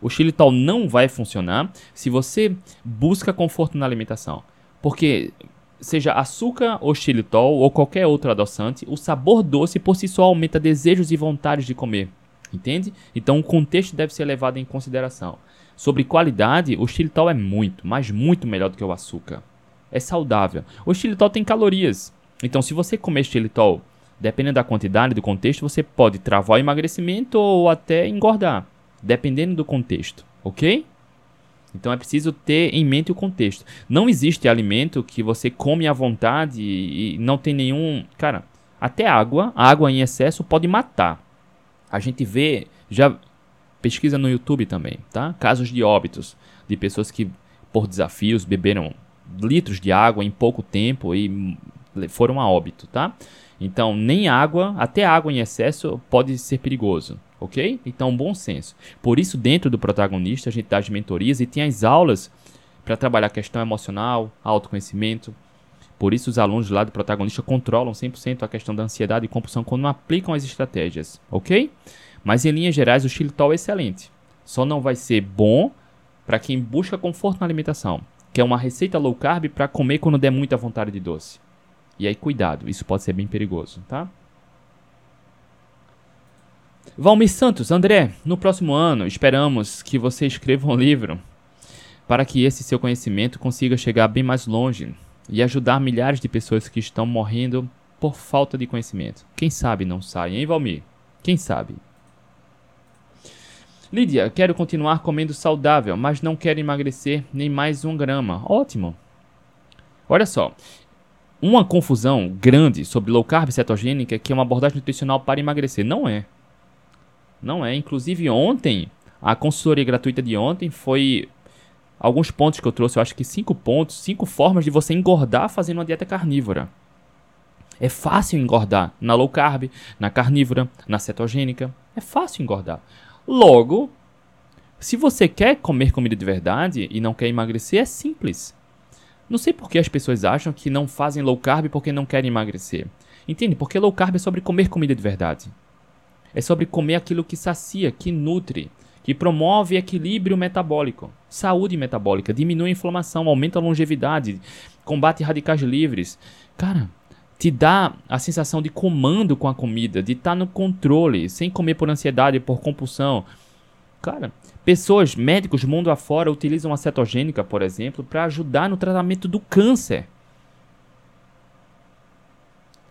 O xilitol não vai funcionar se você busca conforto na alimentação. Porque seja açúcar ou xilitol ou qualquer outro adoçante, o sabor doce por si só aumenta desejos e vontades de comer. Entende? Então o contexto deve ser levado em consideração. Sobre qualidade, o xilitol é muito, mas muito melhor do que o açúcar. é saudável. O xilitol tem calorias. Então, se você comer xilitol, dependendo da quantidade do contexto, você pode travar o emagrecimento ou até engordar, dependendo do contexto, ok? Então é preciso ter em mente o contexto. Não existe alimento que você come à vontade e não tem nenhum. Cara, até água, água em excesso pode matar. A gente vê, já pesquisa no YouTube também, tá? Casos de óbitos de pessoas que por desafios beberam litros de água em pouco tempo e foram a óbito, tá? Então, nem água, até água em excesso pode ser perigoso, ok? Então, bom senso. Por isso, dentro do protagonista, a gente dá as mentorias e tem as aulas para trabalhar questão emocional, autoconhecimento. Por isso, os alunos lá do protagonista controlam 100% a questão da ansiedade e compulsão quando aplicam as estratégias, ok? Mas, em linhas gerais, o xilitol é excelente. Só não vai ser bom para quem busca conforto na alimentação, que é uma receita low carb para comer quando der muita vontade de doce. E aí, cuidado, isso pode ser bem perigoso, tá? Valmir Santos, André, no próximo ano esperamos que você escreva um livro para que esse seu conhecimento consiga chegar bem mais longe e ajudar milhares de pessoas que estão morrendo por falta de conhecimento. Quem sabe não sai, hein, Valmir? Quem sabe? Lídia, quero continuar comendo saudável, mas não quero emagrecer nem mais um grama. Ótimo. Olha só, uma confusão grande sobre low carb cetogênica que é uma abordagem nutricional para emagrecer. Não é. Não é. Inclusive ontem, a consultoria gratuita de ontem foi alguns pontos que eu trouxe, eu acho que cinco pontos, cinco formas de você engordar fazendo uma dieta carnívora. É fácil engordar na low carb, na carnívora, na cetogênica. É fácil engordar. Logo, se você quer comer comida de verdade e não quer emagrecer, é simples. Não sei por que as pessoas acham que não fazem low carb porque não querem emagrecer. Entende? Porque low carb é sobre comer comida de verdade. É sobre comer aquilo que sacia, que nutre, que promove equilíbrio metabólico, saúde metabólica, diminui a inflamação, aumenta a longevidade, combate radicais livres. Cara, te dá a sensação de comando com a comida, de estar tá no controle, sem comer por ansiedade, por compulsão. Cara, Pessoas, médicos mundo afora utilizam a cetogênica, por exemplo, para ajudar no tratamento do câncer.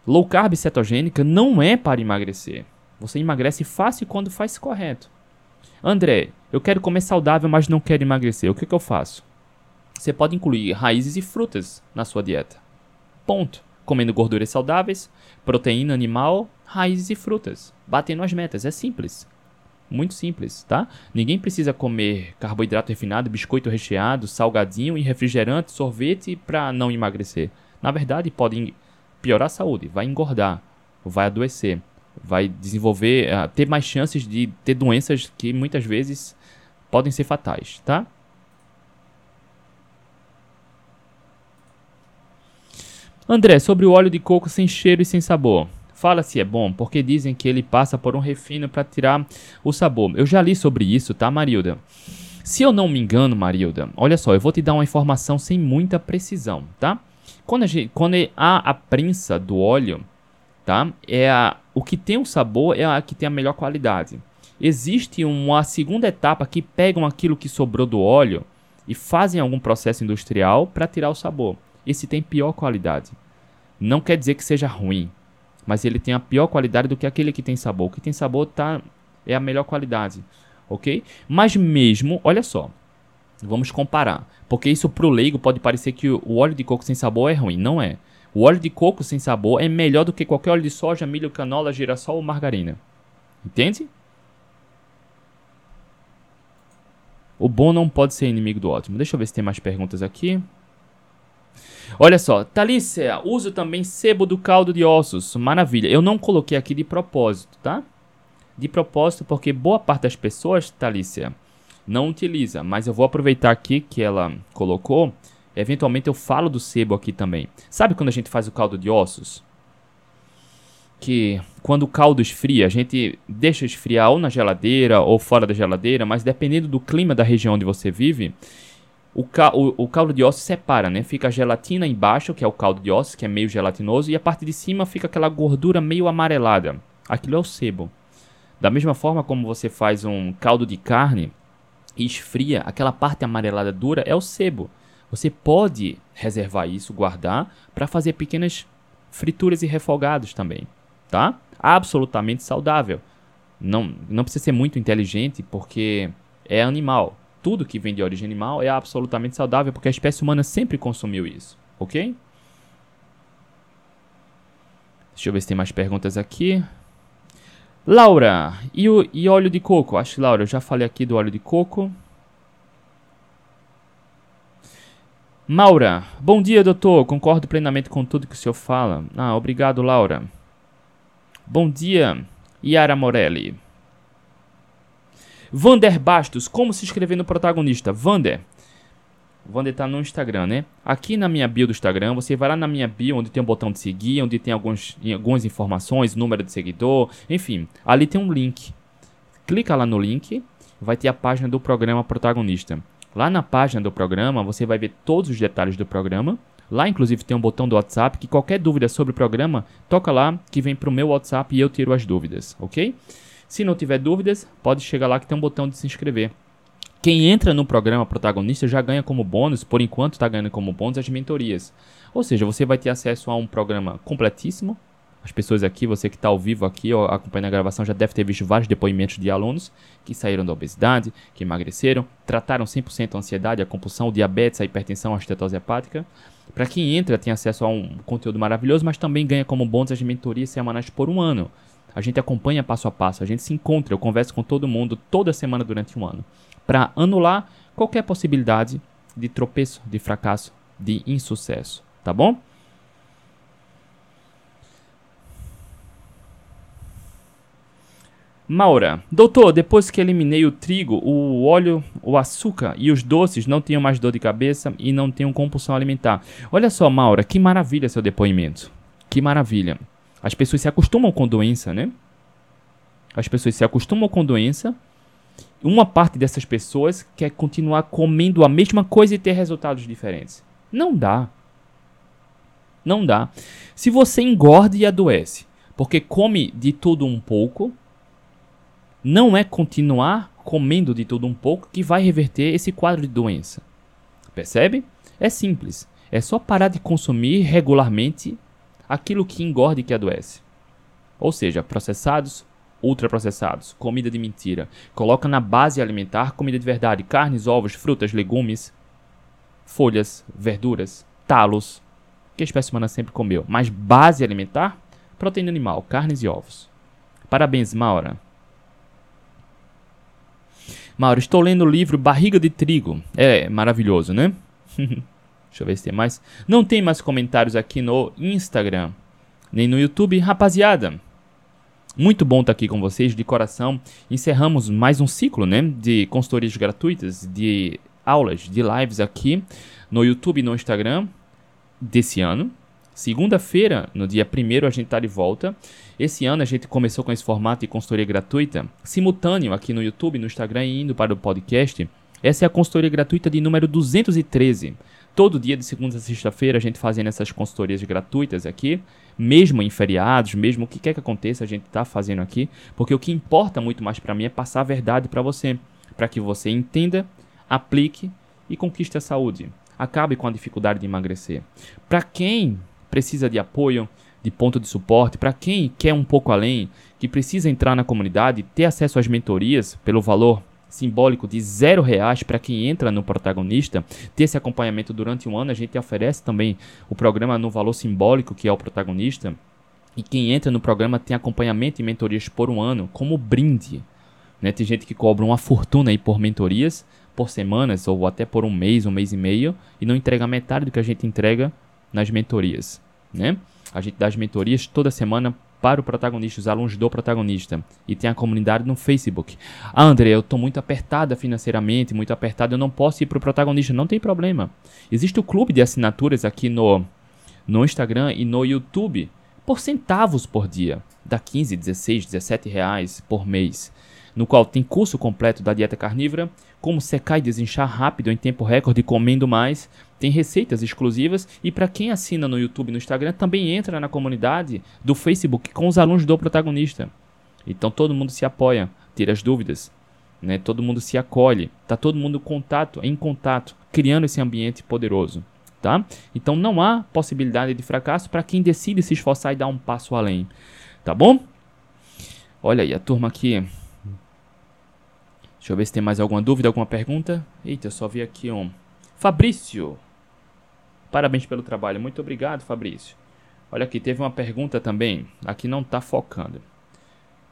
Low carb cetogênica não é para emagrecer. Você emagrece fácil quando faz correto. André, eu quero comer saudável, mas não quero emagrecer. O que, que eu faço? Você pode incluir raízes e frutas na sua dieta. Ponto. Comendo gorduras saudáveis, proteína animal, raízes e frutas. Batendo as metas. É simples. Muito simples, tá? Ninguém precisa comer carboidrato refinado, biscoito recheado, salgadinho e refrigerante, sorvete para não emagrecer. Na verdade, pode piorar a saúde, vai engordar, vai adoecer, vai desenvolver, uh, ter mais chances de ter doenças que muitas vezes podem ser fatais, tá? André, sobre o óleo de coco sem cheiro e sem sabor. Fala se é bom, porque dizem que ele passa por um refino para tirar o sabor. Eu já li sobre isso, tá, Marilda? Se eu não me engano, Marilda, olha só, eu vou te dar uma informação sem muita precisão, tá? Quando, a gente, quando há a prensa do óleo, tá? É a, o que tem o sabor é a que tem a melhor qualidade. Existe uma segunda etapa que pegam aquilo que sobrou do óleo e fazem algum processo industrial para tirar o sabor. Esse tem pior qualidade. Não quer dizer que seja ruim, mas ele tem a pior qualidade do que aquele que tem sabor. O que tem sabor tá, é a melhor qualidade, ok? Mas mesmo, olha só, vamos comparar, porque isso pro leigo pode parecer que o óleo de coco sem sabor é ruim, não é. O óleo de coco sem sabor é melhor do que qualquer óleo de soja, milho, canola, girassol ou margarina. Entende? O bom não pode ser inimigo do ótimo. Deixa eu ver se tem mais perguntas aqui. Olha só, Thalícia, uso também sebo do caldo de ossos. Maravilha. Eu não coloquei aqui de propósito, tá? De propósito, porque boa parte das pessoas, Thalícia, não utiliza. Mas eu vou aproveitar aqui que ela colocou. Eventualmente eu falo do sebo aqui também. Sabe quando a gente faz o caldo de ossos? Que quando o caldo esfria, a gente deixa esfriar ou na geladeira ou fora da geladeira, mas dependendo do clima da região onde você vive, o, ca o, o, caldo de ossos separa, né? Fica a gelatina embaixo, que é o caldo de ossos, que é meio gelatinoso, e a parte de cima fica aquela gordura meio amarelada. Aquilo é o sebo. Da mesma forma como você faz um caldo de carne e esfria, aquela parte amarelada dura é o sebo. Você pode reservar isso, guardar, para fazer pequenas frituras e refogados também, tá? Absolutamente saudável. Não, não precisa ser muito inteligente, porque é animal. Tudo que vem de origem animal é absolutamente saudável, porque a espécie humana sempre consumiu isso, ok? Deixa eu ver se tem mais perguntas aqui. Laura, e, o, e óleo de coco? Acho que, Laura, eu já falei aqui do óleo de coco. Maura, bom dia, doutor. Concordo plenamente com tudo que o senhor fala. Ah, obrigado, Laura. Bom dia, Yara Morelli. Vander Bastos, como se inscrever no protagonista? Vander, Vander tá no Instagram, né? Aqui na minha bio do Instagram, você vai lá na minha bio, onde tem um botão de seguir, onde tem alguns, algumas informações, número de seguidor, enfim. Ali tem um link. Clica lá no link, vai ter a página do programa protagonista. Lá na página do programa, você vai ver todos os detalhes do programa. Lá, inclusive, tem um botão do WhatsApp que qualquer dúvida sobre o programa, toca lá que vem para o meu WhatsApp e eu tiro as dúvidas, ok? Se não tiver dúvidas, pode chegar lá que tem um botão de se inscrever. Quem entra no programa protagonista já ganha como bônus, por enquanto está ganhando como bônus as mentorias. Ou seja, você vai ter acesso a um programa completíssimo. As pessoas aqui, você que está ao vivo aqui, ou acompanhando a gravação, já deve ter visto vários depoimentos de alunos que saíram da obesidade, que emagreceram, trataram 100% a ansiedade, a compulsão, o diabetes, a hipertensão, a estetose hepática. Para quem entra, tem acesso a um conteúdo maravilhoso, mas também ganha como bônus as mentorias semanais por um ano. A gente acompanha passo a passo, a gente se encontra, eu converso com todo mundo toda semana durante um ano para anular qualquer possibilidade de tropeço, de fracasso, de insucesso, tá bom? Maura, doutor, depois que eliminei o trigo, o óleo, o açúcar e os doces, não tenho mais dor de cabeça e não tenho compulsão alimentar. Olha só, Maura, que maravilha seu depoimento. Que maravilha. As pessoas se acostumam com doença, né? As pessoas se acostumam com doença uma parte dessas pessoas quer continuar comendo a mesma coisa e ter resultados diferentes. Não dá. Não dá. Se você engorda e adoece porque come de tudo um pouco, não é continuar comendo de tudo um pouco que vai reverter esse quadro de doença. Percebe? É simples. É só parar de consumir regularmente aquilo que engorda e que adoece. Ou seja, processados, ultraprocessados, comida de mentira. Coloca na base alimentar comida de verdade, carnes, ovos, frutas, legumes, folhas, verduras, talos, que a espécie humana sempre comeu. Mas base alimentar, proteína animal, carnes e ovos. Parabéns, Maura. Maura, estou lendo o livro Barriga de Trigo. É maravilhoso, né? Deixa eu ver se tem mais. Não tem mais comentários aqui no Instagram, nem no YouTube. Rapaziada, muito bom estar aqui com vocês de coração. Encerramos mais um ciclo, né, de consultorias gratuitas, de aulas, de lives aqui no YouTube e no Instagram desse ano. Segunda-feira, no dia 1 a gente está de volta. Esse ano a gente começou com esse formato de consultoria gratuita, simultâneo aqui no YouTube, no Instagram e indo para o podcast. Essa é a consultoria gratuita de número 213. Todo dia de segunda a sexta-feira a gente fazendo essas consultorias gratuitas aqui mesmo em feriados, mesmo o que quer que aconteça, a gente está fazendo aqui, porque o que importa muito mais para mim é passar a verdade para você, para que você entenda, aplique e conquiste a saúde. Acabe com a dificuldade de emagrecer. Para quem precisa de apoio, de ponto de suporte, para quem quer um pouco além, que precisa entrar na comunidade, ter acesso às mentorias pelo valor simbólico de zero reais para quem entra no protagonista, ter esse acompanhamento durante um ano. A gente oferece também o programa no valor simbólico, que é o protagonista. E quem entra no programa tem acompanhamento e mentorias por um ano, como brinde. Né? Tem gente que cobra uma fortuna aí por mentorias, por semanas, ou até por um mês, um mês e meio, e não entrega metade do que a gente entrega nas mentorias. Né? A gente dá as mentorias toda semana para o protagonista, os alunos do protagonista. E tem a comunidade no Facebook. Ah, André, eu estou muito apertada financeiramente, muito apertada, eu não posso ir para o protagonista. Não tem problema. Existe o clube de assinaturas aqui no, no Instagram e no YouTube por centavos por dia. Dá 15, 16, 17 reais por mês. No qual tem curso completo da dieta carnívora, como secar e desinchar rápido em tempo recorde comendo mais, tem receitas exclusivas e para quem assina no YouTube e no Instagram também entra na comunidade do Facebook com os alunos do protagonista. Então todo mundo se apoia, tira as dúvidas. né? Todo mundo se acolhe, tá todo mundo contato, em contato, criando esse ambiente poderoso, tá? Então não há possibilidade de fracasso para quem decide se esforçar e dar um passo além, tá bom? Olha aí a turma aqui. Deixa eu ver se tem mais alguma dúvida, alguma pergunta. Eita, eu só vi aqui um. Fabrício. Parabéns pelo trabalho. Muito obrigado, Fabrício. Olha aqui, teve uma pergunta também. Aqui não está focando.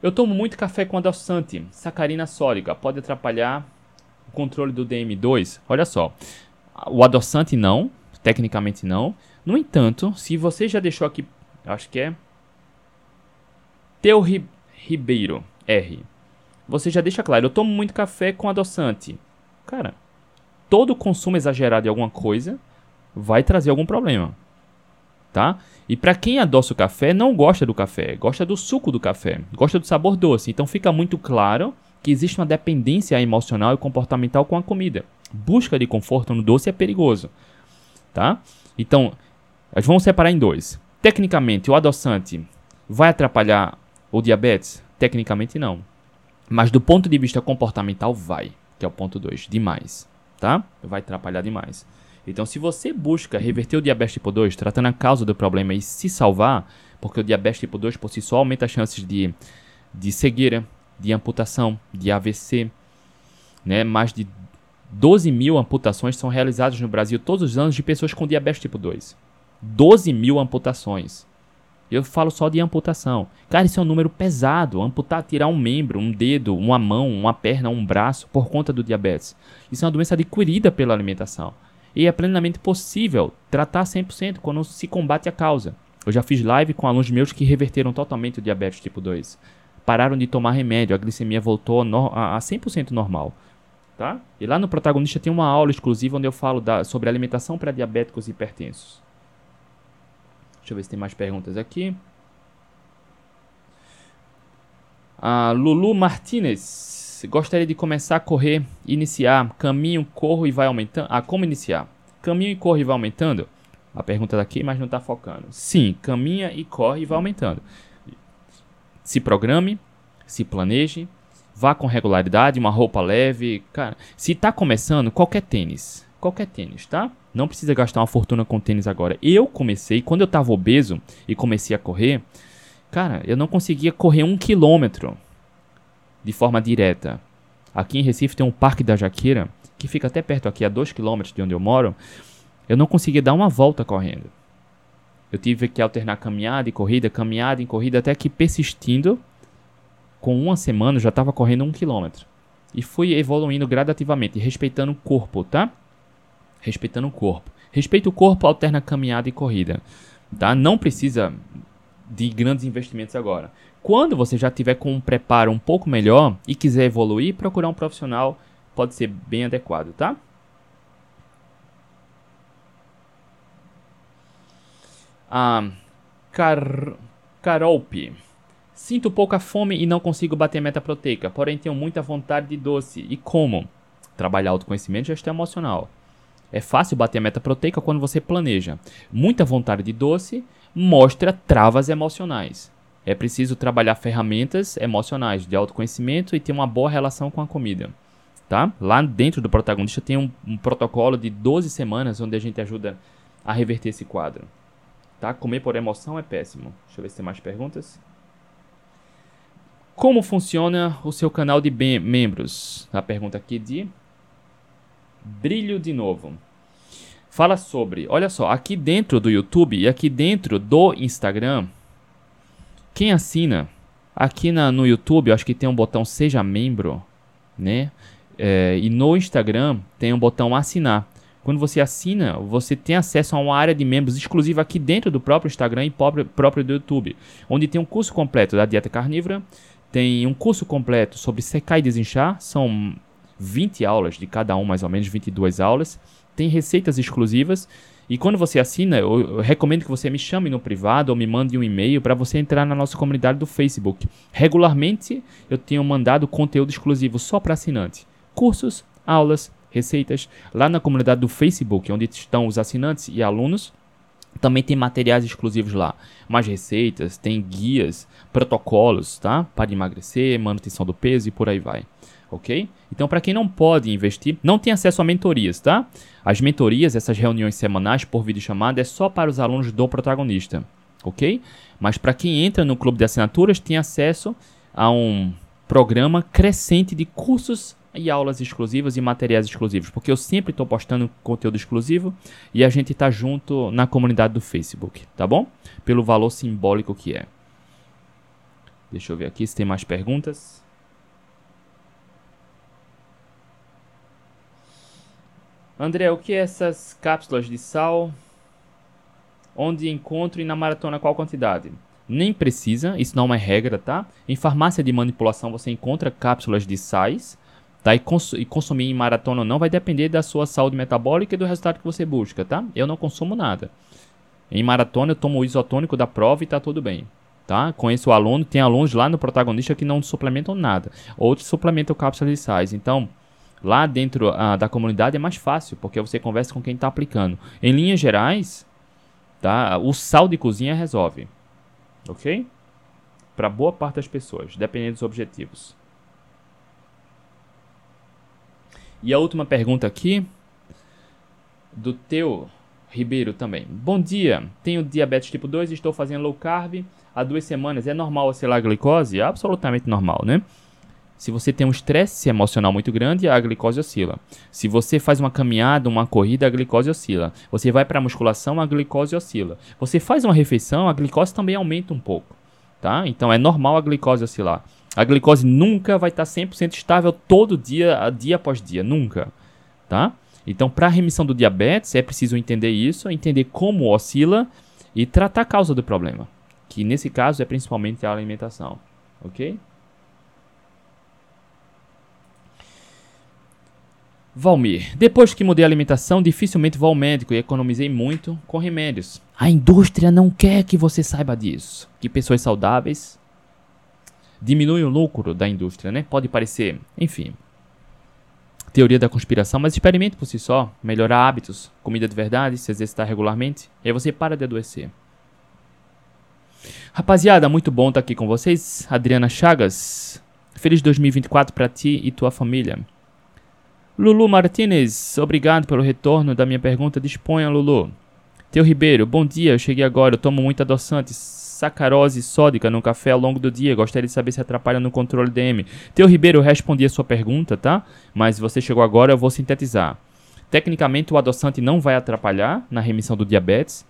Eu tomo muito café com adoçante, sacarina sólica. Pode atrapalhar o controle do DM2? Olha só. O adoçante não, tecnicamente não. No entanto, se você já deixou aqui, acho que é Teu Ribeiro R. Você já deixa claro, eu tomo muito café com adoçante. Cara, todo consumo exagerado de alguma coisa vai trazer algum problema. Tá? E para quem adoça o café, não gosta do café, gosta do suco do café, gosta do sabor doce. Então fica muito claro que existe uma dependência emocional e comportamental com a comida. Busca de conforto no doce é perigoso, tá? Então, nós vamos separar em dois. Tecnicamente, o adoçante vai atrapalhar o diabetes? Tecnicamente não. Mas do ponto de vista comportamental vai, que é o ponto 2, demais, tá? Vai atrapalhar demais. Então, se você busca reverter o diabetes tipo 2, tratando a causa do problema e se salvar, porque o diabetes tipo 2 por si só aumenta as chances de, de cegueira, de amputação, de AVC, né? Mais de 12 mil amputações são realizadas no Brasil todos os anos de pessoas com diabetes tipo 2. 12 mil amputações. Eu falo só de amputação. Cara, isso é um número pesado. Amputar, tirar um membro, um dedo, uma mão, uma perna, um braço por conta do diabetes. Isso é uma doença adquirida pela alimentação. E é plenamente possível tratar 100% quando se combate a causa. Eu já fiz live com alunos meus que reverteram totalmente o diabetes tipo 2. Pararam de tomar remédio, a glicemia voltou a 100% normal. Tá? E lá no protagonista tem uma aula exclusiva onde eu falo da, sobre alimentação para diabéticos e hipertensos. Deixa eu ver se tem mais perguntas aqui. A Lulu Martinez gostaria de começar a correr, iniciar, caminho, corro e vai aumentando. Ah, como iniciar? Caminho e corre e vai aumentando? A pergunta daqui, mas não está focando. Sim, caminha e corre e vai aumentando. Se programe, se planeje, vá com regularidade, uma roupa leve. Cara, se está começando, qualquer tênis. Qualquer tênis, tá? Não precisa gastar uma fortuna com tênis agora. Eu comecei, quando eu estava obeso e comecei a correr, cara, eu não conseguia correr um quilômetro de forma direta. Aqui em Recife tem um Parque da Jaqueira, que fica até perto aqui, a 2 km de onde eu moro. Eu não conseguia dar uma volta correndo. Eu tive que alternar caminhada e corrida, caminhada e corrida, até que persistindo, com uma semana eu já estava correndo um quilômetro. E fui evoluindo gradativamente, respeitando o corpo, tá? Respeitando o corpo. Respeita o corpo, alterna caminhada e corrida. Tá? Não precisa de grandes investimentos agora. Quando você já tiver com um preparo um pouco melhor e quiser evoluir, procurar um profissional pode ser bem adequado, tá? Ah, Car... Carolpe. Sinto pouca fome e não consigo bater meta proteica, porém tenho muita vontade de doce. E como? Trabalhar autoconhecimento e gestão emocional. É fácil bater a meta proteica quando você planeja. Muita vontade de doce mostra travas emocionais. É preciso trabalhar ferramentas emocionais de autoconhecimento e ter uma boa relação com a comida. Tá? Lá dentro do protagonista tem um, um protocolo de 12 semanas onde a gente ajuda a reverter esse quadro. Tá? Comer por emoção é péssimo. Deixa eu ver se tem mais perguntas. Como funciona o seu canal de membros? A pergunta aqui de Brilho de novo fala sobre, olha só, aqui dentro do YouTube e aqui dentro do Instagram, quem assina, aqui na, no YouTube, eu acho que tem um botão Seja Membro, né? É, e no Instagram tem um botão Assinar. Quando você assina, você tem acesso a uma área de membros exclusiva aqui dentro do próprio Instagram e próprio, próprio do YouTube, onde tem um curso completo da dieta carnívora, tem um curso completo sobre secar e desinchar, são 20 aulas de cada um, mais ou menos 22 aulas tem receitas exclusivas. E quando você assina, eu, recomendo que você me chame no privado ou me mande um e-mail para você entrar na nossa comunidade do Facebook. Regularmente eu tenho mandado conteúdo exclusivo só para assinante. Cursos, aulas, receitas. Lá na comunidade do Facebook, onde estão os assinantes e alunos, Também tem materiais exclusivos lá, mais receitas, tem guias, protocolos, tá? Para emagrecer, manutenção do peso e por aí vai. Ok? Então, para quem não pode investir, não tem acesso a mentorias, tá? As mentorias, essas reuniões semanais por videochamada, é só para os alunos do protagonista, ok? Mas para quem entra no clube de assinaturas, tem acesso a um programa crescente de cursos e aulas exclusivas e materiais exclusivos, porque eu sempre estou postando conteúdo exclusivo e a gente está junto na comunidade do Facebook, tá bom? Pelo valor simbólico que é. Deixa eu ver aqui se tem mais perguntas. André, o que é essas cápsulas de sal? Onde encontro e na maratona qual quantidade? Nem precisa, isso não é regra, tá? Em farmácia de manipulação você encontra cápsulas de sais Tá? E, cons e, consumir em maratona não vai depender da sua saúde metabólica e do resultado que você busca, tá? Eu não consumo nada. Em maratona eu tomo o isotônico da prova e tá tudo bem. Tá? Conheço o aluno, tem alunos lá no protagonista que não suplementam nada. Outros suplementam cápsulas de sais. Então, lá dentro ah, da comunidade é mais fácil, porque você conversa com quem está aplicando. Em linhas gerais, tá? o sal de cozinha resolve. Ok? Para boa parte das pessoas, dependendo dos objetivos. E a última pergunta aqui, do teu Ribeiro também. Bom dia, tenho diabetes tipo 2 e estou fazendo low carb há duas semanas. É normal oscilar a glicose? Absolutamente normal, né? Se você tem um estresse emocional muito grande, a glicose oscila. Se você faz uma caminhada, uma corrida, a glicose oscila. Você vai para a musculação, a glicose oscila. Você faz uma refeição, a glicose também aumenta um pouco, tá? Então é normal a glicose oscilar. A glicose nunca vai estar 100% estável todo dia, dia após dia, nunca, tá? Então, para a remissão do diabetes, é preciso entender isso, entender como oscila e tratar a causa do problema, que nesse caso é principalmente a alimentação, ok? Valmir, depois que mudei a alimentação, dificilmente vou ao médico e economizei muito com remédios. A indústria não quer que você saiba disso. Que pessoas saudáveis diminui o lucro da indústria, né? Pode parecer, enfim, teoria da conspiração, mas experimente por si só, melhorar hábitos, comida de verdade, se exercitar regularmente, e aí você para de adoecer. Rapaziada, muito bom estar aqui com vocês. Adriana Chagas, feliz 2024 para ti e tua família. Lulu Martinez, obrigado pelo retorno da minha pergunta. Disponha, Lulu. Teu Ribeiro, bom dia. Eu cheguei agora. Eu tomo muito adoçante sacarose sódica no café ao longo do dia. Gostaria de saber se atrapalha no controle DM. Teu Ribeiro, eu respondi a sua pergunta, tá? Mas você chegou agora, eu vou sintetizar. Tecnicamente, o adoçante não vai atrapalhar na remissão do diabetes.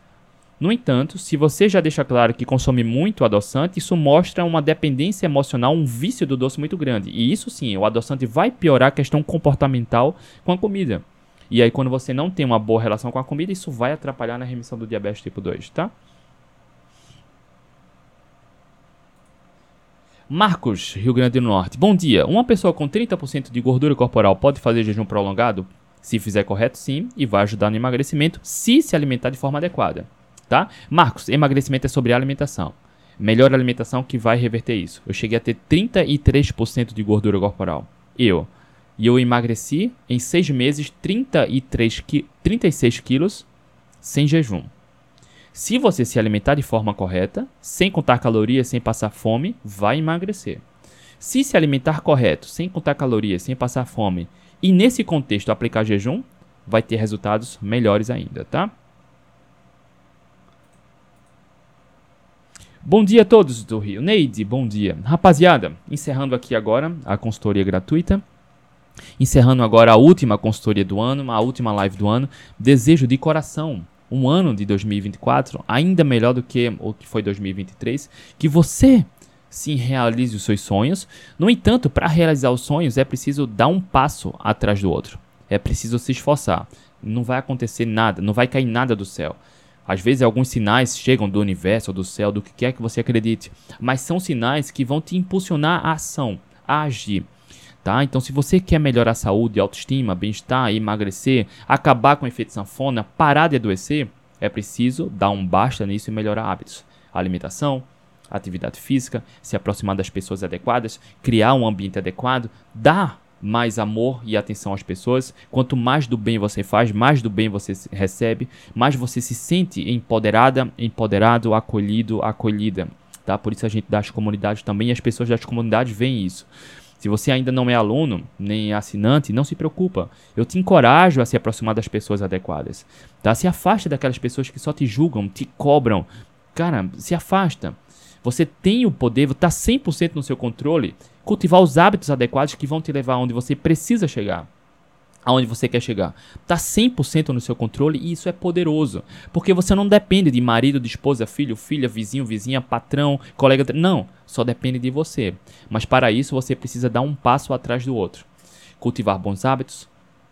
No entanto, se você já deixa claro que consome muito adoçante, isso mostra uma dependência emocional, um vício do doce muito grande. E isso sim, o adoçante vai piorar a questão comportamental com a comida. E aí, quando você não tem uma boa relação com a comida, isso vai atrapalhar na remissão do diabetes tipo 2, tá? Marcos, Rio Grande do Norte. Bom dia. Uma pessoa com 30% de gordura corporal pode fazer jejum prolongado? Se fizer correto, sim, e vai ajudar no emagrecimento se se alimentar de forma adequada, tá? Marcos, emagrecimento é sobre alimentação. Melhor alimentação que vai reverter isso. Eu cheguei a ter 33% de gordura corporal. Eu. E eu emagreci em 6 meses 33 qui 36 quilos sem jejum. Se você se alimentar de forma correta, sem contar calorias, sem passar fome, vai emagrecer. Se se alimentar correto, sem contar calorias, sem passar fome, e nesse contexto aplicar jejum, vai ter resultados melhores ainda, tá? Bom dia a todos do Rio. Neide, bom dia. Rapaziada, encerrando aqui agora a consultoria gratuita. Encerrando agora a última consultoria do ano, a última live do ano. Desejo de coração um ano de 2024 ainda melhor do que o que foi 2023, que você sim realize os seus sonhos. No entanto, para realizar os sonhos é preciso dar um passo atrás do outro. É preciso se esforçar. Não vai acontecer nada, não vai cair nada do céu. Às vezes alguns sinais chegam do universo do céu, do que quer que você acredite, mas são sinais que vão te impulsionar à ação, a agir. Tá? Então, se você quer melhorar a saúde, autoestima, bem-estar, emagrecer, acabar com o efeito sanfona, parar de adoecer, é preciso dar um basta nisso e melhorar hábitos. Alimentação, atividade física, se aproximar das pessoas adequadas, criar um ambiente adequado, dar mais amor e atenção às pessoas. Quanto mais do bem você faz, mais do bem você recebe, mais você se sente empoderada, empoderado, acolhido, acolhida. Tá? Por isso a gente das comunidades também, as pessoas das comunidades veem isso. Se você ainda não é aluno, nem assinante, não se preocupa. Eu te encorajo a se aproximar das pessoas adequadas. Tá? Se afasta daquelas pessoas que só te julgam, te cobram. Cara, se afasta. Você tem o poder, está 100% no seu controle, cultivar os hábitos adequados que vão te levar aonde você precisa chegar aonde você quer chegar. Está 100% no seu controle e isso é poderoso. Porque você não depende de marido, de esposa, filho, filha, vizinho, vizinha, patrão, colega. Não, só depende de você. Mas para isso você precisa dar um passo atrás do outro. Cultivar bons hábitos,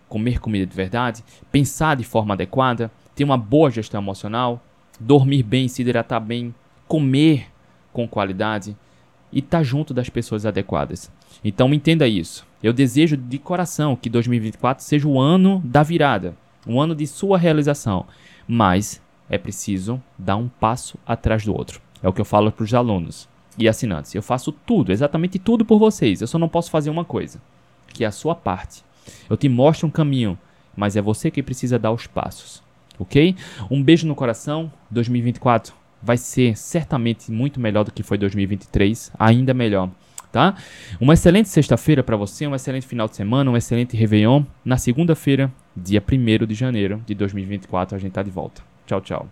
comer comida de verdade, pensar de forma adequada, ter uma boa gestão emocional, dormir bem, se hidratar bem, comer com qualidade e tá junto das pessoas adequadas. Então entenda isso. Eu desejo de coração que 2024 seja o ano da virada, um ano de sua realização, mas é preciso dar um passo atrás do outro. É o que eu falo para os alunos e assinantes. Eu faço tudo, exatamente tudo por vocês. Eu só não posso fazer uma coisa, que é a sua parte. Eu te mostro um caminho, mas é você que precisa dar os passos. Ok? Um beijo no coração. 2024 vai ser certamente muito melhor do que foi 2023, ainda melhor tá? Uma excelente sexta-feira para você, um excelente final de semana, um excelente Réveillon. Na segunda-feira, dia 1 de janeiro de 2024, a gente tá de volta. Tchau, tchau.